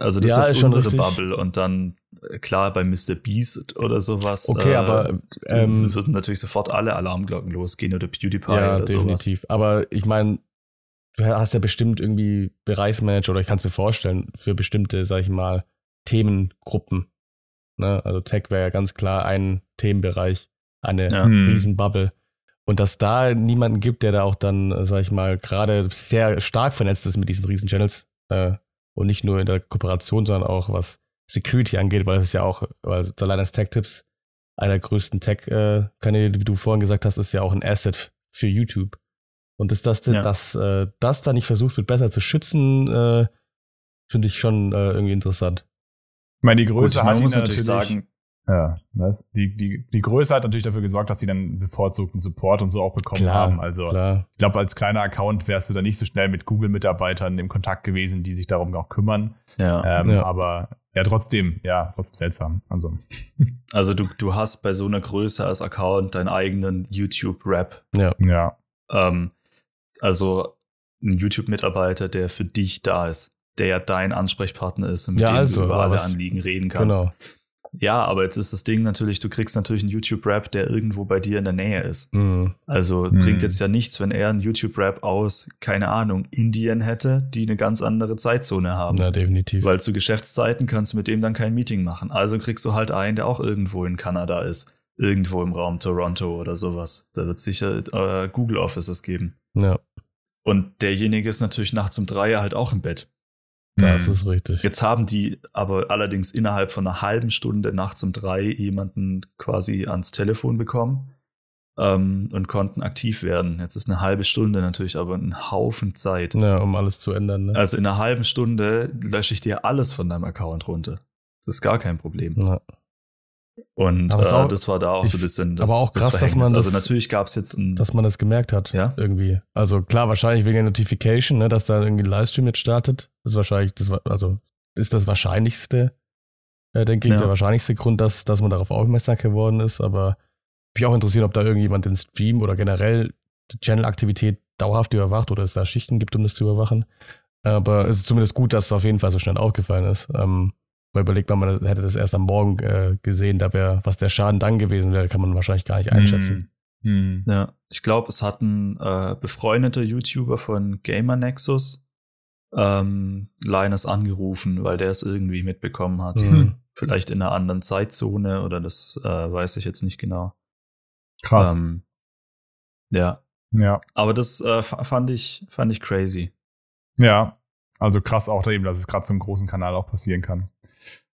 Also das ja, ist, ist unsere Bubble und dann klar bei Mr. Beast oder sowas. Okay, äh, aber ähm, würden natürlich sofort alle Alarmglocken losgehen oder PewDiePie ja, oder definitiv. Sowas. Aber ich meine, du hast ja bestimmt irgendwie Bereichsmanager oder ich kann es mir vorstellen für bestimmte, sag ich mal, Themengruppen. Ne? Also Tech wäre ja ganz klar ein Themenbereich, eine ja. Hm. Riesenbubble. Und dass da niemanden gibt, der da auch dann, sag ich mal, gerade sehr stark vernetzt ist mit diesen Riesen-Channels äh, und nicht nur in der Kooperation, sondern auch was Security angeht, weil es ist ja auch, weil Zalanas Tech-Tipps einer der größten Tech-Kanäle, wie du vorhin gesagt hast, ist ja auch ein Asset für YouTube. Und dass das, ja. dass, äh, das da nicht versucht wird, besser zu schützen, äh, finde ich schon äh, irgendwie interessant. meine, die Größe Gut, hat ihn natürlich sagen, ja, was? Die, die, die Größe hat natürlich dafür gesorgt, dass sie dann bevorzugten Support und so auch bekommen klar, haben. Also klar. ich glaube, als kleiner Account wärst du da nicht so schnell mit Google-Mitarbeitern im Kontakt gewesen, die sich darum auch kümmern. Ja, ähm, ja. Aber ja, trotzdem, ja, trotzdem seltsam. Also, <laughs> also du, du hast bei so einer Größe als Account deinen eigenen YouTube-Rap. Ja. ja. Ähm, also ein YouTube-Mitarbeiter, der für dich da ist, der ja dein Ansprechpartner ist und mit ja, dem also, du über alle Anliegen reden kannst. Genau. Ja, aber jetzt ist das Ding natürlich, du kriegst natürlich einen YouTube-Rap, der irgendwo bei dir in der Nähe ist. Mhm. Also mhm. bringt jetzt ja nichts, wenn er einen YouTube-Rap aus, keine Ahnung, Indien hätte, die eine ganz andere Zeitzone haben. Ja, definitiv. Weil zu Geschäftszeiten kannst du mit dem dann kein Meeting machen. Also kriegst du halt einen, der auch irgendwo in Kanada ist. Irgendwo im Raum Toronto oder sowas. Da wird sicher äh, Google Offices geben. Ja. Und derjenige ist natürlich nachts um drei halt auch im Bett. Das hm. ist richtig. Jetzt haben die aber allerdings innerhalb von einer halben Stunde nachts um drei jemanden quasi ans Telefon bekommen ähm, und konnten aktiv werden. Jetzt ist eine halbe Stunde natürlich aber ein Haufen Zeit. Ja, um alles zu ändern. Ne? Also in einer halben Stunde lösche ich dir alles von deinem Account runter. Das ist gar kein Problem. Ja. Und äh, auch, das war da auch ich, so ein bisschen das, Aber auch krass, das dass man also das, Also natürlich gab es jetzt ein, Dass man das gemerkt hat, ja? irgendwie. Also klar, wahrscheinlich wegen der Notification, ne, dass da irgendwie ein Livestream jetzt startet. Das ist wahrscheinlich, das, also ist das wahrscheinlichste, äh, denke ich, ja. der wahrscheinlichste Grund, dass, dass man darauf aufmerksam geworden ist. Aber mich auch interessiert, ob da irgendjemand den Stream oder generell die Channel-Aktivität dauerhaft überwacht oder es da Schichten gibt, um das zu überwachen. Aber es ist zumindest gut, dass es auf jeden Fall so schnell aufgefallen ist. Ähm, weil überlegt man, man hätte das erst am Morgen äh, gesehen, da wäre, was der Schaden dann gewesen wäre, kann man wahrscheinlich gar nicht einschätzen. Hm. Hm. Ja, ich glaube, es hat ein äh, befreundeter YouTuber von Gamer Nexus ähm, Linus angerufen, weil der es irgendwie mitbekommen hat. Hm. Vielleicht in einer anderen Zeitzone oder das äh, weiß ich jetzt nicht genau. Krass. Ähm, ja. Ja. Aber das äh, fand ich, fand ich crazy. Ja. Also krass auch eben, dass es gerade zum großen Kanal auch passieren kann.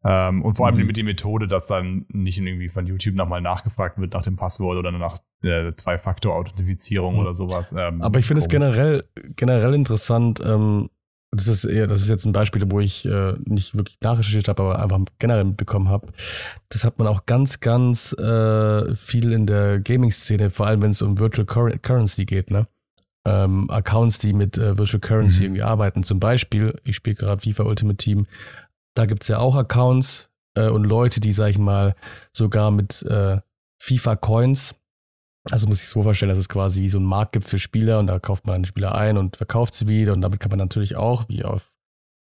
Ähm, und vor allem mhm. mit der Methode, dass dann nicht irgendwie von YouTube nochmal nachgefragt wird nach dem Passwort oder nach äh, Zwei-Faktor-Authentifizierung mhm. oder sowas. Ähm, Aber ich finde es generell, generell interessant, ähm, das ist eher, das ist jetzt ein Beispiel, wo ich äh, nicht wirklich nachrecherchiert habe, aber einfach generell mitbekommen habe. Das hat man auch ganz, ganz äh, viel in der Gaming-Szene, vor allem wenn es um Virtual Currency geht, ne? Ähm, Accounts, die mit äh, Virtual Currency mhm. irgendwie arbeiten. Zum Beispiel, ich spiele gerade FIFA Ultimate Team, da gibt es ja auch Accounts äh, und Leute, die, sag ich mal, sogar mit äh, FIFA-Coins, also muss ich es so vorstellen, dass es quasi wie so ein Markt gibt für Spieler und da kauft man einen Spieler ein und verkauft sie wieder und damit kann man natürlich auch, wie auf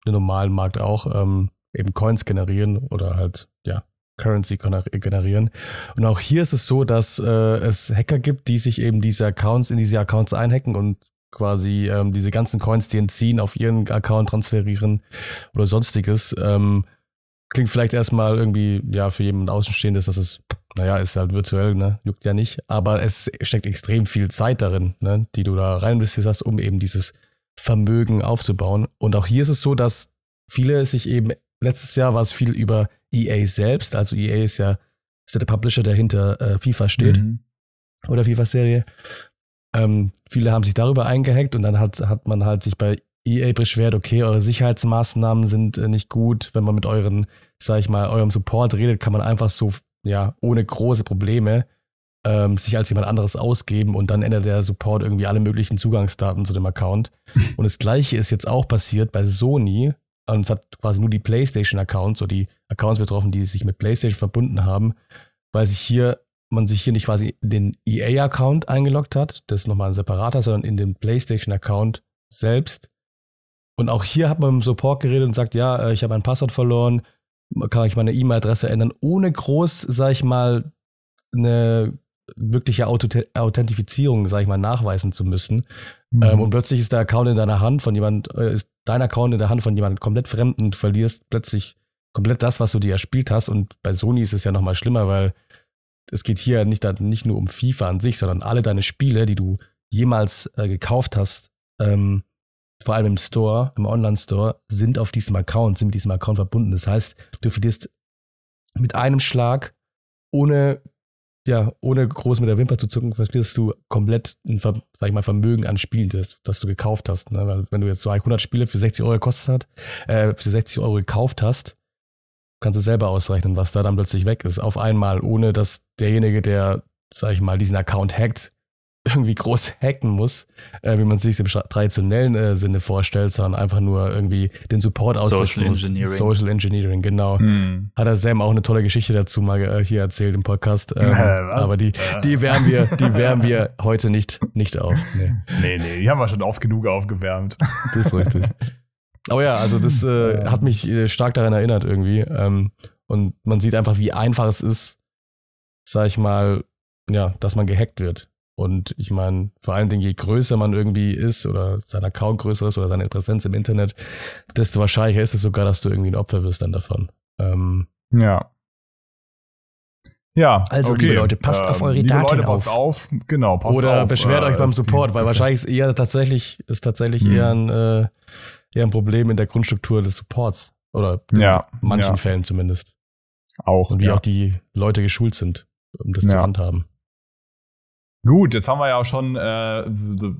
einem normalen Markt auch, ähm, eben Coins generieren oder halt, ja, Currency generieren. Und auch hier ist es so, dass äh, es Hacker gibt, die sich eben diese Accounts in diese Accounts einhacken und quasi ähm, diese ganzen Coins, die entziehen, auf ihren Account transferieren oder sonstiges. Ähm, klingt vielleicht erstmal irgendwie, ja, für jemanden Außenstehendes, dass es, naja, ist halt virtuell, ne, juckt ja nicht, aber es steckt extrem viel Zeit darin, ne, die du da rein investiert hast, um eben dieses Vermögen aufzubauen. Und auch hier ist es so, dass viele sich eben, letztes Jahr war es viel über EA selbst, also EA ist ja, ist ja der Publisher, der hinter äh, FIFA steht. Mhm. Oder FIFA-Serie. Ähm, viele haben sich darüber eingehackt und dann hat, hat man halt sich bei EA beschwert, okay, eure Sicherheitsmaßnahmen sind äh, nicht gut. Wenn man mit euren, sag ich mal, eurem Support redet, kann man einfach so, ja, ohne große Probleme ähm, sich als jemand anderes ausgeben und dann ändert der Support irgendwie alle möglichen Zugangsdaten zu dem Account. <laughs> und das gleiche ist jetzt auch passiert bei Sony. Und es hat quasi nur die PlayStation-Accounts oder die Accounts betroffen, die sich mit PlayStation verbunden haben, weil sich hier man sich hier nicht quasi in den EA-Account eingeloggt hat, das ist nochmal ein separater, sondern in den PlayStation-Account selbst. Und auch hier hat man mit dem Support geredet und sagt, ja, äh, ich habe ein Passwort verloren, kann ich meine E-Mail-Adresse ändern, ohne groß, sag ich mal, eine wirkliche Authentifizierung, sag ich mal, nachweisen zu müssen. Mhm. Ähm, und plötzlich ist der Account in deiner Hand von jemand, äh, ist dein Account in der Hand von jemandem komplett Fremden und verlierst plötzlich komplett das, was du dir erspielt hast. Und bei Sony ist es ja nochmal schlimmer, weil es geht hier nicht, nicht nur um FIFA an sich, sondern alle deine Spiele, die du jemals äh, gekauft hast, ähm, vor allem im Store, im Online-Store, sind auf diesem Account, sind mit diesem Account verbunden. Das heißt, du verlierst mit einem Schlag, ohne, ja, ohne groß mit der Wimper zu zucken, verlierst du komplett ein, sag ich mal, Vermögen an Spielen, das, das du gekauft hast. Ne? Weil wenn du jetzt 200 Spiele für 60 Euro gekostet hast, äh, für 60 Euro gekauft hast, kannst du selber ausrechnen, was da dann plötzlich weg ist, auf einmal, ohne dass derjenige, der, sag ich mal, diesen Account hackt, <laughs> irgendwie groß hacken muss, äh, wie man es sich im traditionellen äh, Sinne vorstellt, sondern einfach nur irgendwie den Support Social Engineering. Social Engineering, genau. Hm. Hat er Sam auch eine tolle Geschichte dazu mal äh, hier erzählt im Podcast. <laughs> Ähm, aber die, die wärmen wir, die wärmen wir heute nicht, nicht auf. Nee. nee, nee, die haben wir schon oft genug aufgewärmt. Das ist richtig. <laughs> Aber ja, also das äh, hat mich äh, stark daran erinnert irgendwie. Ähm, und man sieht einfach, wie einfach es ist, sag ich mal, ja, dass man gehackt wird. Und ich meine, vor allen Dingen, je größer man irgendwie ist oder sein Account größer ist oder seine Präsenz im Internet, desto wahrscheinlicher ist es sogar, dass du irgendwie ein Opfer wirst dann davon. Ähm, ja. Ja, also okay. liebe Leute, passt ähm, auf eure liebe Daten Leute, passt auf. Genau, passt Oder auf, beschwert äh, euch beim Support, weil wahrscheinlich ist eher tatsächlich, ist tatsächlich hm. eher, ein, äh, eher ein Problem in der Grundstruktur des Supports. Oder in ja, manchen ja. Fällen zumindest. Auch. Und wie ja. auch die Leute geschult sind, um das zu handhaben. Gut, jetzt haben wir ja auch schon, äh,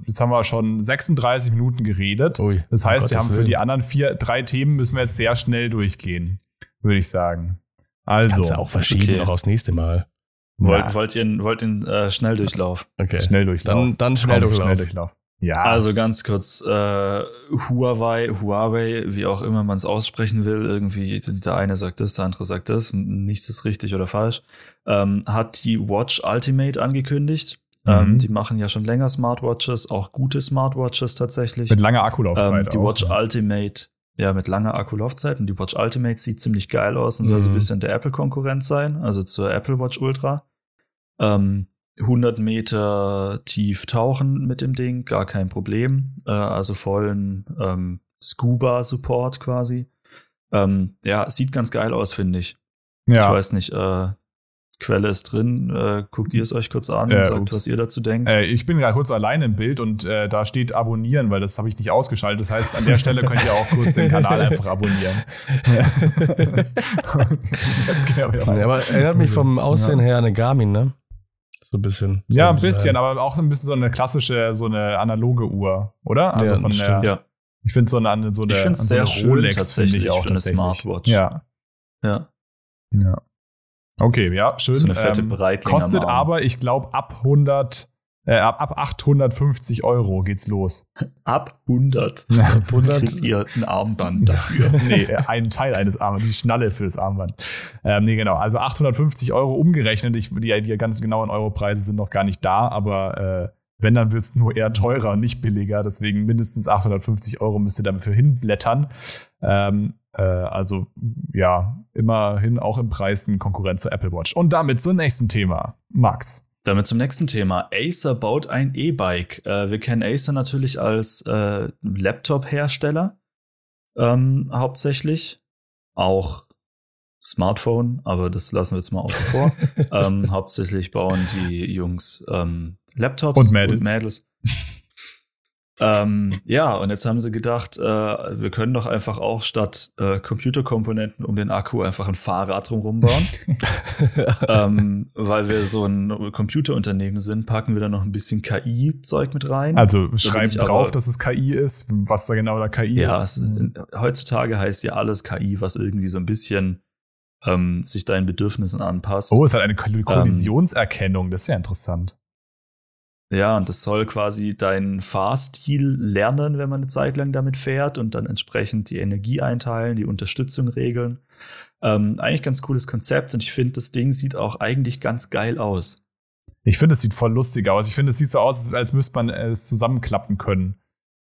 jetzt haben wir schon 36 Minuten geredet. Ui, das heißt, wir haben für die anderen vier, drei Themen müssen wir jetzt sehr schnell durchgehen, würde ich sagen. Also. Kannst du auch verschieben okay. auch aufs nächste Mal. Wollt, ja. wollt ihr, wollt ihr einen äh, Schnelldurchlauf? Okay. Schnelldurchlauf. Dann, dann Schnelldurchlauf. Schnelldurchlauf. Ja. Also ganz kurz, äh, Huawei, Huawei, wie auch immer man es aussprechen will, irgendwie, der eine sagt das, der andere sagt das, nichts ist richtig oder falsch, ähm, hat die Watch Ultimate angekündigt. Ähm, mhm. die machen ja schon länger Smartwatches, auch gute Smartwatches tatsächlich. Mit langer Akkulaufzeit. Ähm, die auch, Watch ja. Ultimate, ja, mit langer Akkulaufzeit. Und die Watch Ultimate sieht ziemlich geil aus und mhm. soll so ein mhm. bisschen der Apple-Konkurrent sein, also zur Apple Watch Ultra. Ähm, 100 Meter tief tauchen mit dem Ding, gar kein Problem. Äh, also vollen ähm, Scuba-Support quasi. Ähm, ja, sieht ganz geil aus, finde ich. Ja. Ich weiß nicht, äh, Quelle ist drin. Äh, guckt ihr es euch kurz an und äh, sagt, ups. was ihr dazu denkt. Äh, ich bin gerade kurz alleine im Bild und äh, da steht abonnieren, weil das habe ich nicht ausgeschaltet. Das heißt, an der Stelle könnt ihr auch kurz den Kanal einfach abonnieren. <laughs> <laughs> aber, aber erinnert mich vom Aussehen ja. her an eine Garmin, ne? So ein bisschen. So ja, ein bisschen, aber auch ein bisschen so eine klassische, so eine analoge Uhr, oder? Also ja, von der. Ja. Ich finde so eine, so eine, ich so sehr eine Rolex finde ich auch für eine Smartwatch. Ja. Ja. Ja. Okay, ja, schön. So eine fette ähm, Kostet aber, ich glaube, ab 100, äh, ab, ab 850 Euro geht's los. Ab 100. ab 100 kriegt ihr ein Armband dafür. <laughs> nee, äh, einen Teil eines Armbands, die Schnalle für das Armband. Ähm, nee, genau. Also 850 Euro umgerechnet. Ich, die, die ganz genauen Europreise sind noch gar nicht da, aber äh, wenn, dann wird es nur eher teurer und nicht billiger. Deswegen mindestens 850 Euro müsst ihr dafür hinblättern. Ähm, äh, also ja, immerhin auch im Preis ein Konkurrent zur Apple Watch. Und damit zum nächsten Thema. Max. Damit zum nächsten Thema. Acer baut ein E-Bike. Äh, wir kennen Acer natürlich als äh, Laptop-Hersteller ähm, hauptsächlich. Auch Smartphone, aber das lassen wir jetzt mal außen vor. <laughs> ähm, hauptsächlich bauen die Jungs ähm, Laptops und Mädels. Und Mädels. Ähm, ja, und jetzt haben sie gedacht, äh, wir können doch einfach auch statt äh, Computerkomponenten um den Akku einfach ein Fahrrad drumherum bauen. <laughs> ähm, weil wir so ein Computerunternehmen sind, packen wir da noch ein bisschen KI-Zeug mit rein. Also schreibt drauf, aber, dass es KI ist, was da genau da KI ja, ist. Ja, heutzutage heißt ja alles KI, was irgendwie so ein bisschen ähm, sich deinen Bedürfnissen anpasst. Oh, es hat eine Kollisionserkennung, ähm, das ist ja interessant. Ja, und das soll quasi deinen Fahrstil lernen, wenn man eine Zeit lang damit fährt und dann entsprechend die Energie einteilen, die Unterstützung regeln. Ähm, eigentlich ganz cooles Konzept und ich finde, das Ding sieht auch eigentlich ganz geil aus. Ich finde, es sieht voll lustig aus. Ich finde, es sieht so aus, als müsste man es zusammenklappen können.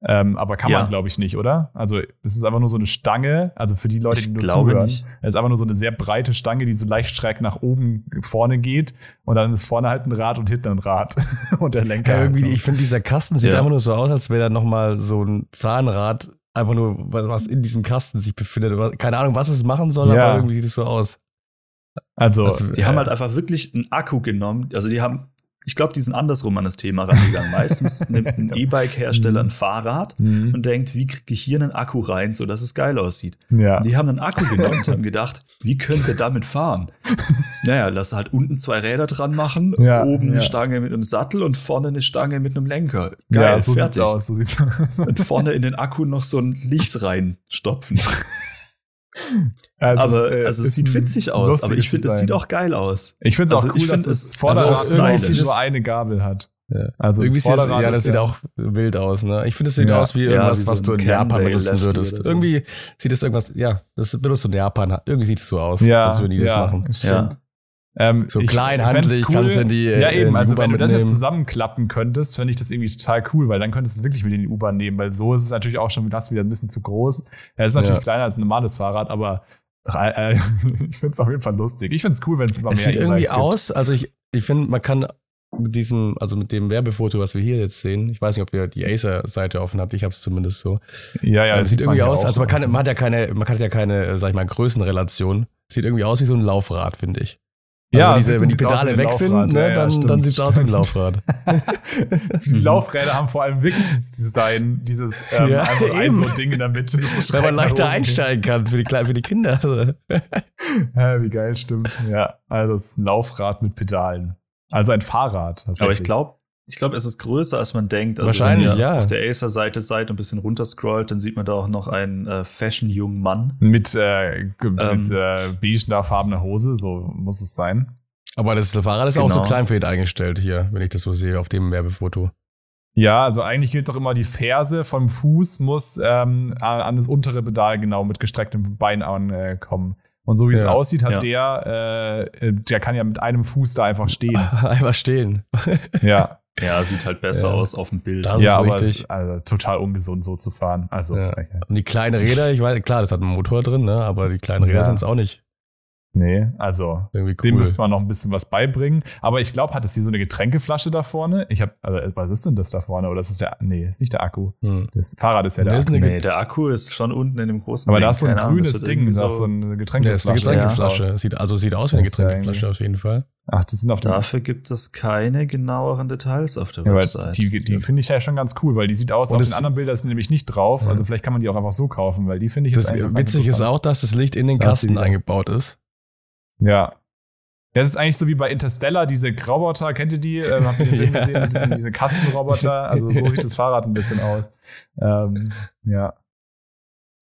Ähm, aber kann ja. man, glaube ich, nicht, oder? Also, es ist einfach nur so eine Stange. Also für die Leute, die nur zuhören, nicht. es ist einfach nur so eine sehr breite Stange, die so leicht schräg nach oben vorne geht. Und dann ist vorne halt ein Rad und hinten ein Rad. <laughs> und der Lenker. Ja, irgendwie, ich finde, dieser Kasten sieht ja. einfach nur so aus, als wäre da nochmal so ein Zahnrad, einfach nur, was in diesem Kasten sich befindet. Keine Ahnung, was es machen soll, ja. aber irgendwie sieht es so aus. Also, also die äh, haben halt einfach wirklich einen Akku genommen. Also, die haben ich glaube, die sind andersrum an das Thema rangegangen. Meistens <laughs> nimmt ein E-Bike-Hersteller ein Fahrrad mhm. und denkt, wie kriege ich hier einen Akku rein, sodass es geil aussieht. Ja. Die haben einen Akku genommen und haben gedacht, wie können wir damit fahren? <laughs> naja, lass halt unten zwei Räder dran machen, ja, oben ja. eine Stange mit einem Sattel und vorne eine Stange mit einem Lenker. Geil, ja, so fertig. Sieht's aus, so sieht's aus. und vorne in den Akku noch so ein Licht reinstopfen. <laughs> Also aber es, äh, also es sieht witzig aus, aber ich finde, es sieht auch geil aus. Ich finde es also auch cool, dass das Vorderrad also nur eine Gabel hat. Ja. Also irgendwie sieht das, ja, das sieht ja auch wild aus. Ne? Ich finde, es sieht ja. aus wie irgendwas, ja, wie was so du in Japan benutzen würdest. So. Irgendwie sieht es irgendwas, ja, das benutzt du in Japan. Irgendwie sieht es so aus, ja, als würden die das machen. Stimmt. Ähm, so klein, handlich, cool. kannst du in die Ja, eben, also wenn du das jetzt zusammenklappen könntest, fände ich das irgendwie total cool, weil dann könntest du es wirklich mit in die U-Bahn nehmen, weil so ist es natürlich auch schon das wieder ein bisschen zu groß. Ja, es ist natürlich kleiner als ein normales Fahrrad, aber äh, <laughs> ich finde es auf jeden Fall lustig. Ich finde es cool, wenn es immer es mehr sieht irgendwie aus, also ich, ich finde, man kann mit diesem, also mit dem Werbefoto, was wir hier jetzt sehen, ich weiß nicht, ob ihr die Acer-Seite offen habt, ich habe es zumindest so. Ja, ja, das sieht irgendwie aus, also man kann, man hat ja keine, man hat ja keine, sag ich mal, Größenrelation. Sieht irgendwie aus wie so ein Laufrad, finde ich. Also ja, wenn, diese, wenn die Pedale weg sind, ne, ja, dann, stimmt, dann sieht es aus wie ein Laufrad. <laughs> die Laufräder haben vor allem wirklich dieses Design, dieses ähm, ja, einfach ein so Ding in der Mitte. Das Weil man leichter einsteigen kann für die, für die Kinder. <laughs> ja, wie geil, stimmt. Ja, also es ist ein Laufrad mit Pedalen. Also ein Fahrrad. Aber ich glaube, ich glaube, es ist größer, als man denkt. Also Wahrscheinlich, wenn ihr ja. auf der Acer-Seite seid und ein bisschen runterscrollt, dann sieht man da auch noch einen äh, fashion-jungen Mann. Mit, äh, mit ähm, äh, beigefarbener Hose, so muss es sein. Aber das Fahrrad ist genau. auch so genau. klein für ihn eingestellt hier, wenn ich das so sehe auf dem Werbefoto. Ja, also eigentlich gilt doch immer, die Ferse vom Fuß muss ähm, an das untere Pedal genau mit gestrecktem Bein ankommen. Und so wie ja, es aussieht, hat ja. der, äh, der kann ja mit einem Fuß da einfach stehen. <laughs> einfach stehen. ja. Ja, sieht halt besser ja. aus auf dem Bild. Das ja, aber es ist also total ungesund, so zu fahren. Also ja. Und die kleinen Räder, ich weiß, klar, das hat einen Motor drin, ne? aber die kleinen Räder ja. sind es auch nicht. Nee, also cool. dem müsste man noch ein bisschen was beibringen. Aber ich glaube, hat es hier so eine Getränkeflasche da vorne? Ich habe, also was ist denn das da vorne? Oder ist das der, nee, ist nicht der Akku. Hm. Das Fahrrad ist ja der Akku. Nee, der Akku ist schon unten in dem großen Aber da ist so ein grünes Ding, da ist so eine Getränkeflasche. Ja, ist eine Getränkeflasche. Ja. Sieht, also sieht aus wie eine Getränkeflasche auf jeden Fall. Ach, das sind auf Dafür gibt es keine genaueren Details auf der ja, Website. Die, die finde ich ja schon ganz cool, weil die sieht aus, Und auf den anderen Bildern ist nämlich nicht drauf. Ja. Also vielleicht kann man die auch einfach so kaufen, weil die finde ich das jetzt Witzig ist auch, dass das Licht in den Kasten eingebaut ist. Ja. Das ist eigentlich so wie bei Interstellar, diese Roboter, kennt ihr die? Ähm, habt ihr den Film <laughs> gesehen? Diese, diese Kastenroboter. Also so sieht das Fahrrad ein bisschen aus. Ähm, ja.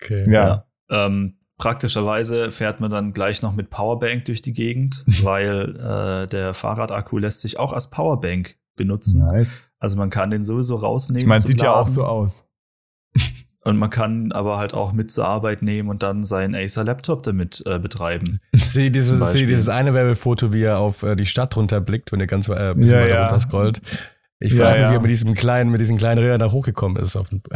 Okay. Ja. ja. Ähm, praktischerweise fährt man dann gleich noch mit Powerbank durch die Gegend, <laughs> weil äh, der Fahrradakku lässt sich auch als Powerbank benutzen. Nice. Also man kann den sowieso rausnehmen. Ich meine, sieht laden. ja auch so aus. Und man kann aber halt auch mit zur Arbeit nehmen und dann seinen Acer-Laptop damit äh, betreiben. Sieh diese, sieh dieses eine Werbefoto, wie er auf äh, die Stadt runterblickt, wenn er ganz äh, ein bisschen ja, weiter ja. runter Ich frage mich, ja. wie er mit diesem kleinen, mit diesen kleinen Rädern da hochgekommen ist. Auf den <laughs>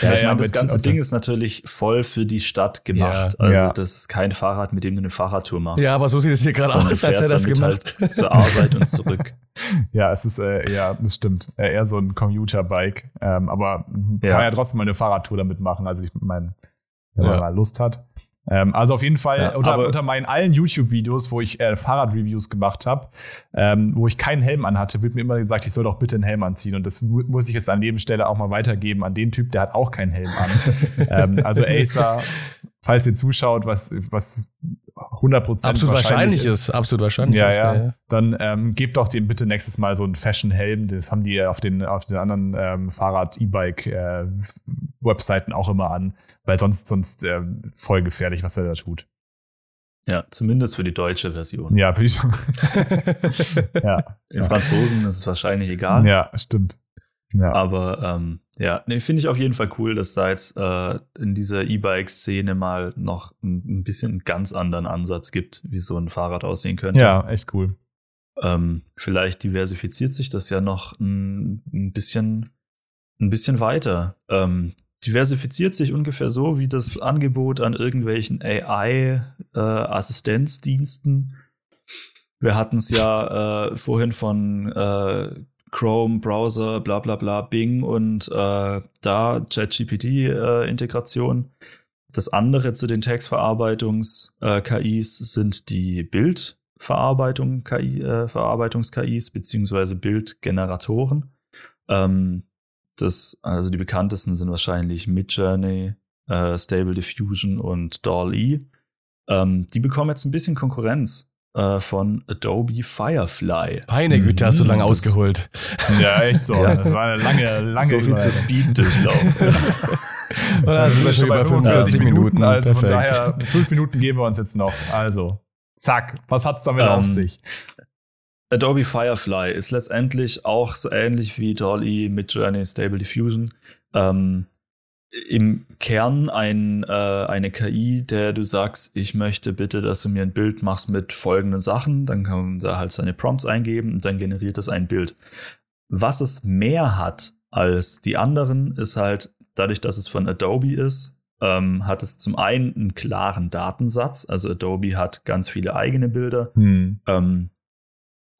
ja, ich meine, das ganze Ding ist natürlich voll für die Stadt gemacht. Also das ist kein Fahrrad, mit dem du eine Fahrradtour machst. Ja, aber so sieht es hier gerade aus, als er das gemacht. Halt zur Arbeit und zurück. <laughs> ja, es ist, äh, ja, das stimmt. Äh, eher so ein Commuter-Bike. Ähm, aber kann ja trotzdem mal eine Fahrradtour damit machen. Also ich meine, wenn man mal Lust hat. Ähm, also auf jeden Fall ja, unter, unter, meinen allen YouTube-Videos, wo ich äh, Fahrrad-Reviews gemacht habe, ähm, wo ich keinen Helm anhatte, wird mir immer gesagt, ich soll doch bitte einen Helm anziehen. Und das mu muss ich jetzt an dem Stelle auch mal weitergeben an den Typ, der hat auch keinen Helm an. <laughs> ähm, also Acer, falls ihr zuschaut, was, was 100% absolut wahrscheinlich, ist, ist, absolut wahrscheinlich ja, ist, ja, ja. Dann ähm, gebt doch dem bitte nächstes Mal so einen Fashion-Helm. Das haben die auf den, auf den anderen ähm, Fahrrad-E-Bike-Webseiten äh, auch immer an, weil sonst, sonst äh, voll gefährlich, was er da tut. Ja, zumindest für die deutsche Version. Ja, für die. <laughs> <laughs> ja. Den Franzosen ist es wahrscheinlich egal. Ja, stimmt. Ja. Aber ähm, ja, nee, finde ich auf jeden Fall cool, dass da jetzt äh, in dieser E-Bike-Szene mal noch ein, ein, bisschen einen ganz anderen Ansatz gibt, wie so ein Fahrrad aussehen könnte. Ja, echt cool. Ähm, vielleicht diversifiziert sich das ja noch ein, ein bisschen, ein bisschen weiter. Ähm, diversifiziert sich ungefähr so wie das Angebot an irgendwelchen AI-Assistenzdiensten. Äh, Wir hatten es ja äh, vorhin von äh, Chrome, Browser, bla bla bla, Bing und äh, da ChatGPT-Integration. Äh, das andere zu den Textverarbeitungs-KIs äh, sind die Bildverarbeitung KI, äh, Verarbeitungs-KIs beziehungsweise Bildgeneratoren. Ähm, das, also die bekanntesten sind wahrscheinlich Midjourney, äh, Stable Diffusion und DALL-E. Ähm, die bekommen jetzt ein bisschen Konkurrenz äh, von Adobe Firefly. Meine Güte, hast du lange das, ausgeholt. <laughs> Ja, echt so. <laughs> Ja. Das war eine lange, lange So viel zu Speed-Durchlauf. Oder <laughs> sind wir schon bei 45 Minuten. Minuten. Also Perfekt. von daher, fünf Minuten geben wir uns jetzt noch. Also, zack, was hat's damit um, auf ähm, sich? Adobe Firefly ist letztendlich auch so ähnlich wie Dolly mit Journey Stable Diffusion. Ähm, Im Kern ein, äh, eine KI, der du sagst, ich möchte bitte, dass du mir ein Bild machst mit folgenden Sachen. Dann kann man da halt seine Prompts eingeben und dann generiert es ein Bild. Was es mehr hat als die anderen, ist halt dadurch, dass es von Adobe ist, ähm, hat es zum einen einen klaren Datensatz. Also Adobe hat ganz viele eigene Bilder. Hm. Ähm,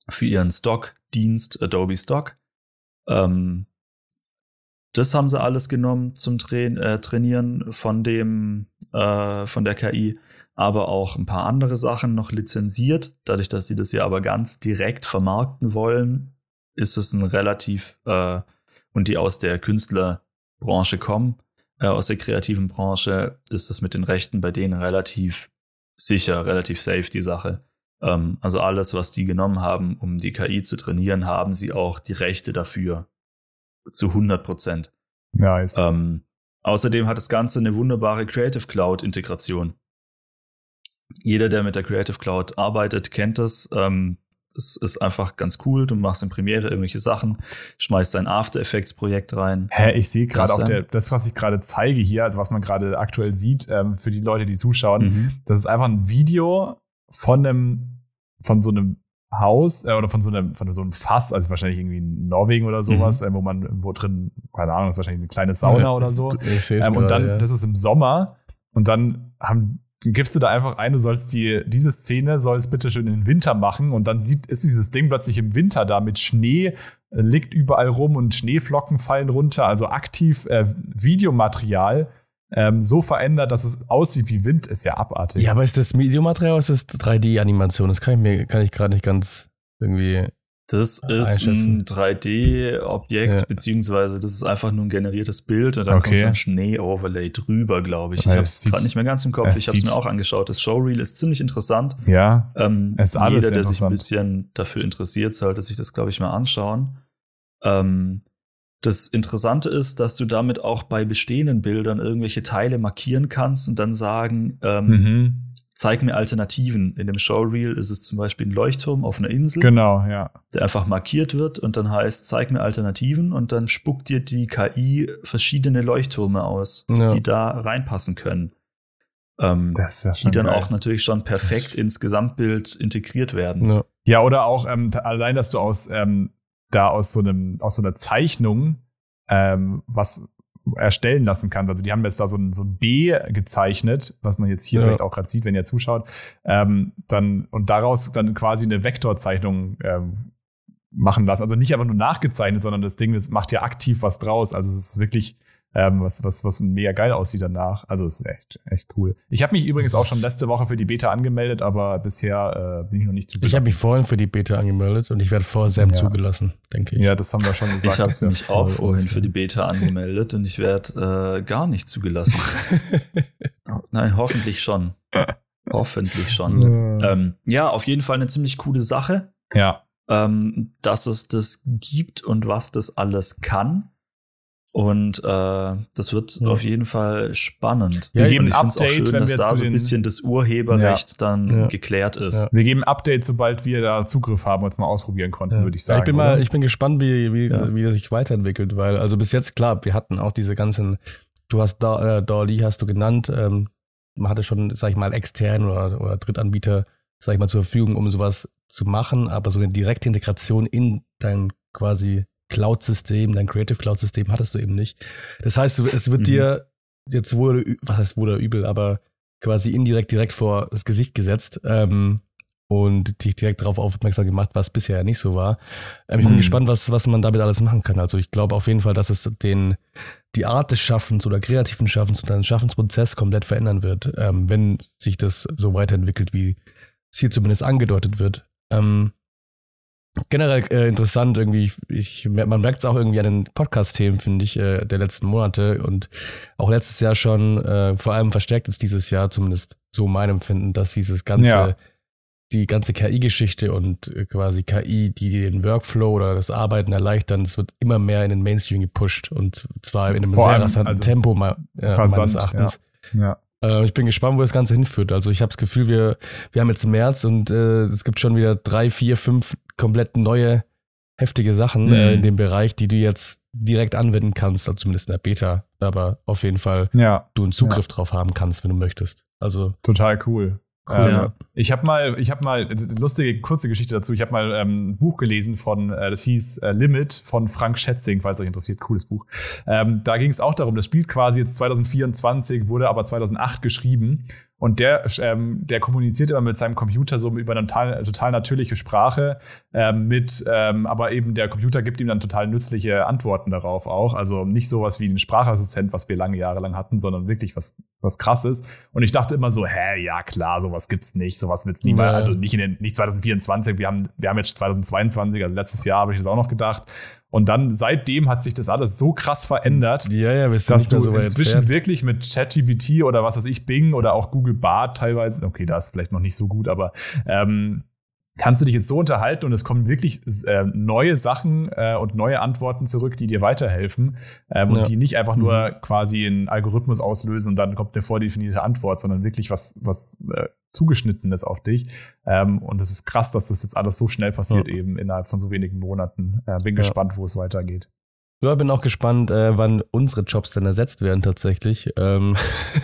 für ihren Stock-Dienst Adobe Stock. Ähm, das haben sie alles genommen zum Tra äh, Trainieren von dem äh, von der KI, aber auch ein paar andere Sachen noch lizenziert. Dadurch, dass sie das ja aber ganz direkt vermarkten wollen, ist es ein relativ äh, und die aus der Künstlerbranche kommen, äh, aus der kreativen Branche, ist das mit den Rechten bei denen relativ sicher, relativ safe die Sache. Ähm, also alles, was die genommen haben, um die KI zu trainieren, haben sie auch die Rechte dafür zu 100 Prozent. Nice. Ähm, außerdem hat das Ganze eine wunderbare Creative Cloud Integration. Jeder, der mit der Creative Cloud arbeitet, kennt das. Ähm, es ist einfach ganz cool. Du machst in Premiere irgendwelche Sachen, schmeißt dein After Effects Projekt rein. Hä, ich sehe gerade auf der, das, was ich gerade zeige hier, also was man gerade aktuell sieht, ähm, für die Leute, die zuschauen, mhm. das ist einfach ein Video von einem, von so einem Haus äh, oder von so einem, von so einem Fass, also wahrscheinlich irgendwie in Norwegen oder sowas, mhm. äh, wo man, wo drin, keine Ahnung, ist wahrscheinlich eine kleine Sauna ja, oder so. Ähm, und dann, ja. das ist im Sommer und dann haben, gibst du da einfach ein, du sollst die, diese Szene sollst bitte schön in den Winter machen und dann sieht, ist dieses Ding plötzlich im Winter da mit Schnee, äh, liegt überall rum und Schneeflocken fallen runter, also aktiv äh, Videomaterial ähm, so verändert, dass es aussieht wie Wind, ist ja abartig. Ja, aber ist das Videomaterial oder ist das 3D-Animation? Das kann ich mir, kann ich gerade nicht ganz irgendwie. Das ist ein 3D-Objekt, ja. beziehungsweise das ist einfach nur ein generiertes Bild und dann okay. kommt so ein Schnee-Overlay drüber, glaube ich. Ich habe es gerade nicht mehr ganz im Kopf. Ich habe es mir auch angeschaut. Das Showreel ist ziemlich interessant. Ja. Ähm, es ist alles jeder, der sich ein bisschen dafür interessiert, sollte sich das, glaube ich, mal anschauen. Ähm, das Interessante ist, dass du damit auch bei bestehenden Bildern irgendwelche Teile markieren kannst und dann sagen, ähm, mhm. zeig mir Alternativen. In dem Showreel ist es zum Beispiel ein Leuchtturm auf einer Insel. Genau, ja. Der einfach markiert wird und dann heißt, zeig mir Alternativen und dann spuckt dir die KI verschiedene Leuchttürme aus, ja. die da reinpassen können. Ähm, ja die dann geil. auch natürlich schon perfekt ins Gesamtbild integriert werden. Ja, ja oder auch ähm, allein, dass du aus ähm, da aus so einem, aus so einer Zeichnung ähm, was erstellen lassen kannst. Also die haben jetzt da so ein, so ein B gezeichnet, was man jetzt hier ja. vielleicht auch gerade sieht, wenn ihr zuschaut. Ähm, dann, und daraus dann quasi eine Vektorzeichnung ähm, machen lassen. Also nicht einfach nur nachgezeichnet, sondern das Ding das macht ja aktiv was draus. Also es ist wirklich ähm, was, was, was mega geil aussieht danach. Also ist echt, echt cool. Ich habe mich übrigens auch schon letzte Woche für die Beta angemeldet, aber bisher äh, bin ich noch nicht zugelassen. Ich habe mich vorhin für die Beta angemeldet und ich werde vorher Sam ja. zugelassen, denke ich. Ja, das haben wir schon gesagt. Ich habe mich auch vorhin für die Beta angemeldet und ich werde äh, gar nicht zugelassen. <laughs> Nein, hoffentlich schon. hoffentlich schon. Ja. Ähm, ja, auf jeden Fall eine ziemlich coole Sache. Ja. Ähm, dass es das gibt und was das alles kann. Und äh, das wird ja. auf jeden Fall spannend. Wir geben ein Update, schön, wenn dass da so ein bisschen das Urheberrecht ja. dann ja. geklärt ist. Wir geben ein Update, sobald wir da Zugriff haben und es mal ausprobieren konnten, würde ich sagen. ich bin mal, ich bin gespannt, wie, wie, wie das sich weiterentwickelt, weil also bis jetzt klar, wir hatten auch diese ganzen, du hast da, äh, Dolly hast du genannt, ähm, man hatte schon, sag ich mal, extern oder, oder Drittanbieter, sag ich mal, zur Verfügung, um sowas zu machen, aber so eine direkte Integration in dein quasi Cloud-System, dein Creative Cloud-System hattest du eben nicht. Das heißt, es wird mhm. dir jetzt wohl, was heißt oder übel, aber quasi indirekt direkt vor das Gesicht gesetzt ähm, und dich direkt darauf aufmerksam gemacht, was bisher ja nicht so war. Ähm, ich bin mhm. gespannt, was, was man damit alles machen kann. Also ich glaube auf jeden Fall, dass es den, die Art des Schaffens oder kreativen Schaffens oder den Schaffensprozess komplett verändern wird, ähm, wenn sich das so weiterentwickelt, wie es hier zumindest angedeutet wird. Ähm, generell äh, interessant irgendwie. Ich, man merkt es auch irgendwie an den Podcast-Themen, finde ich, äh, der letzten Monate und auch letztes Jahr schon, äh, vor allem verstärkt ist dieses Jahr zumindest so mein Empfinden, dass dieses ganze, ja. die ganze KI-Geschichte und äh, quasi KI, die den Workflow oder das Arbeiten erleichtern, es wird immer mehr in den Mainstream gepusht und zwar in einem Vor sehr rasanten also Tempo äh, rasant, meines Erachtens. Ja. ja. Äh, ich bin gespannt, wo das Ganze hinführt. Also ich habe das Gefühl, wir, wir haben jetzt März und äh, es gibt schon wieder drei, vier, fünf komplett neue heftige Sachen mhm. äh, in dem Bereich, die du jetzt direkt anwenden kannst, also zumindest in der Beta, aber auf jeden Fall ja. du einen Zugriff ja. drauf haben kannst, wenn du möchtest. Also total cool. Cool, ähm, ja. Ich habe mal, ich habe mal lustige kurze Geschichte dazu. Ich habe mal ähm, ein Buch gelesen von, äh, das hieß äh, Limit von Frank Schätzing, falls euch interessiert, cooles Buch. Ähm, da ging es auch darum, das spielt quasi jetzt 2024, wurde aber 2008 geschrieben und der, ähm, der kommuniziert immer mit seinem Computer so über eine total, total natürliche Sprache, ähm, mit, ähm, aber eben der Computer gibt ihm dann total nützliche Antworten darauf auch. Also nicht sowas wie ein Sprachassistent, was wir lange Jahre lang hatten, sondern wirklich was, was krasses. Und ich dachte immer so, hä, ja klar, sowas gibt's nicht, sowas wird's niemals, ja. also nicht in den, nicht 2024, wir haben, wir haben jetzt 2022, also letztes Jahr habe ich das auch noch gedacht. Und dann seitdem hat sich das alles so krass verändert, ja, ja, dass du so inzwischen entfernt. wirklich mit ChatGPT oder was weiß ich, Bing oder auch Google Bart teilweise, okay, da ist vielleicht noch nicht so gut, aber ähm, kannst du dich jetzt so unterhalten und es kommen wirklich äh, neue Sachen äh, und neue Antworten zurück, die dir weiterhelfen ähm, ja. und die nicht einfach nur mhm. quasi einen Algorithmus auslösen und dann kommt eine vordefinierte Antwort, sondern wirklich was, was äh, zugeschnittenes auf dich. Ähm, und es ist krass, dass das jetzt alles so schnell passiert, ja. eben innerhalb von so wenigen Monaten. Äh, bin ja. gespannt, wo es weitergeht. Ja, bin auch gespannt, äh, wann unsere Jobs dann ersetzt werden tatsächlich. Ähm,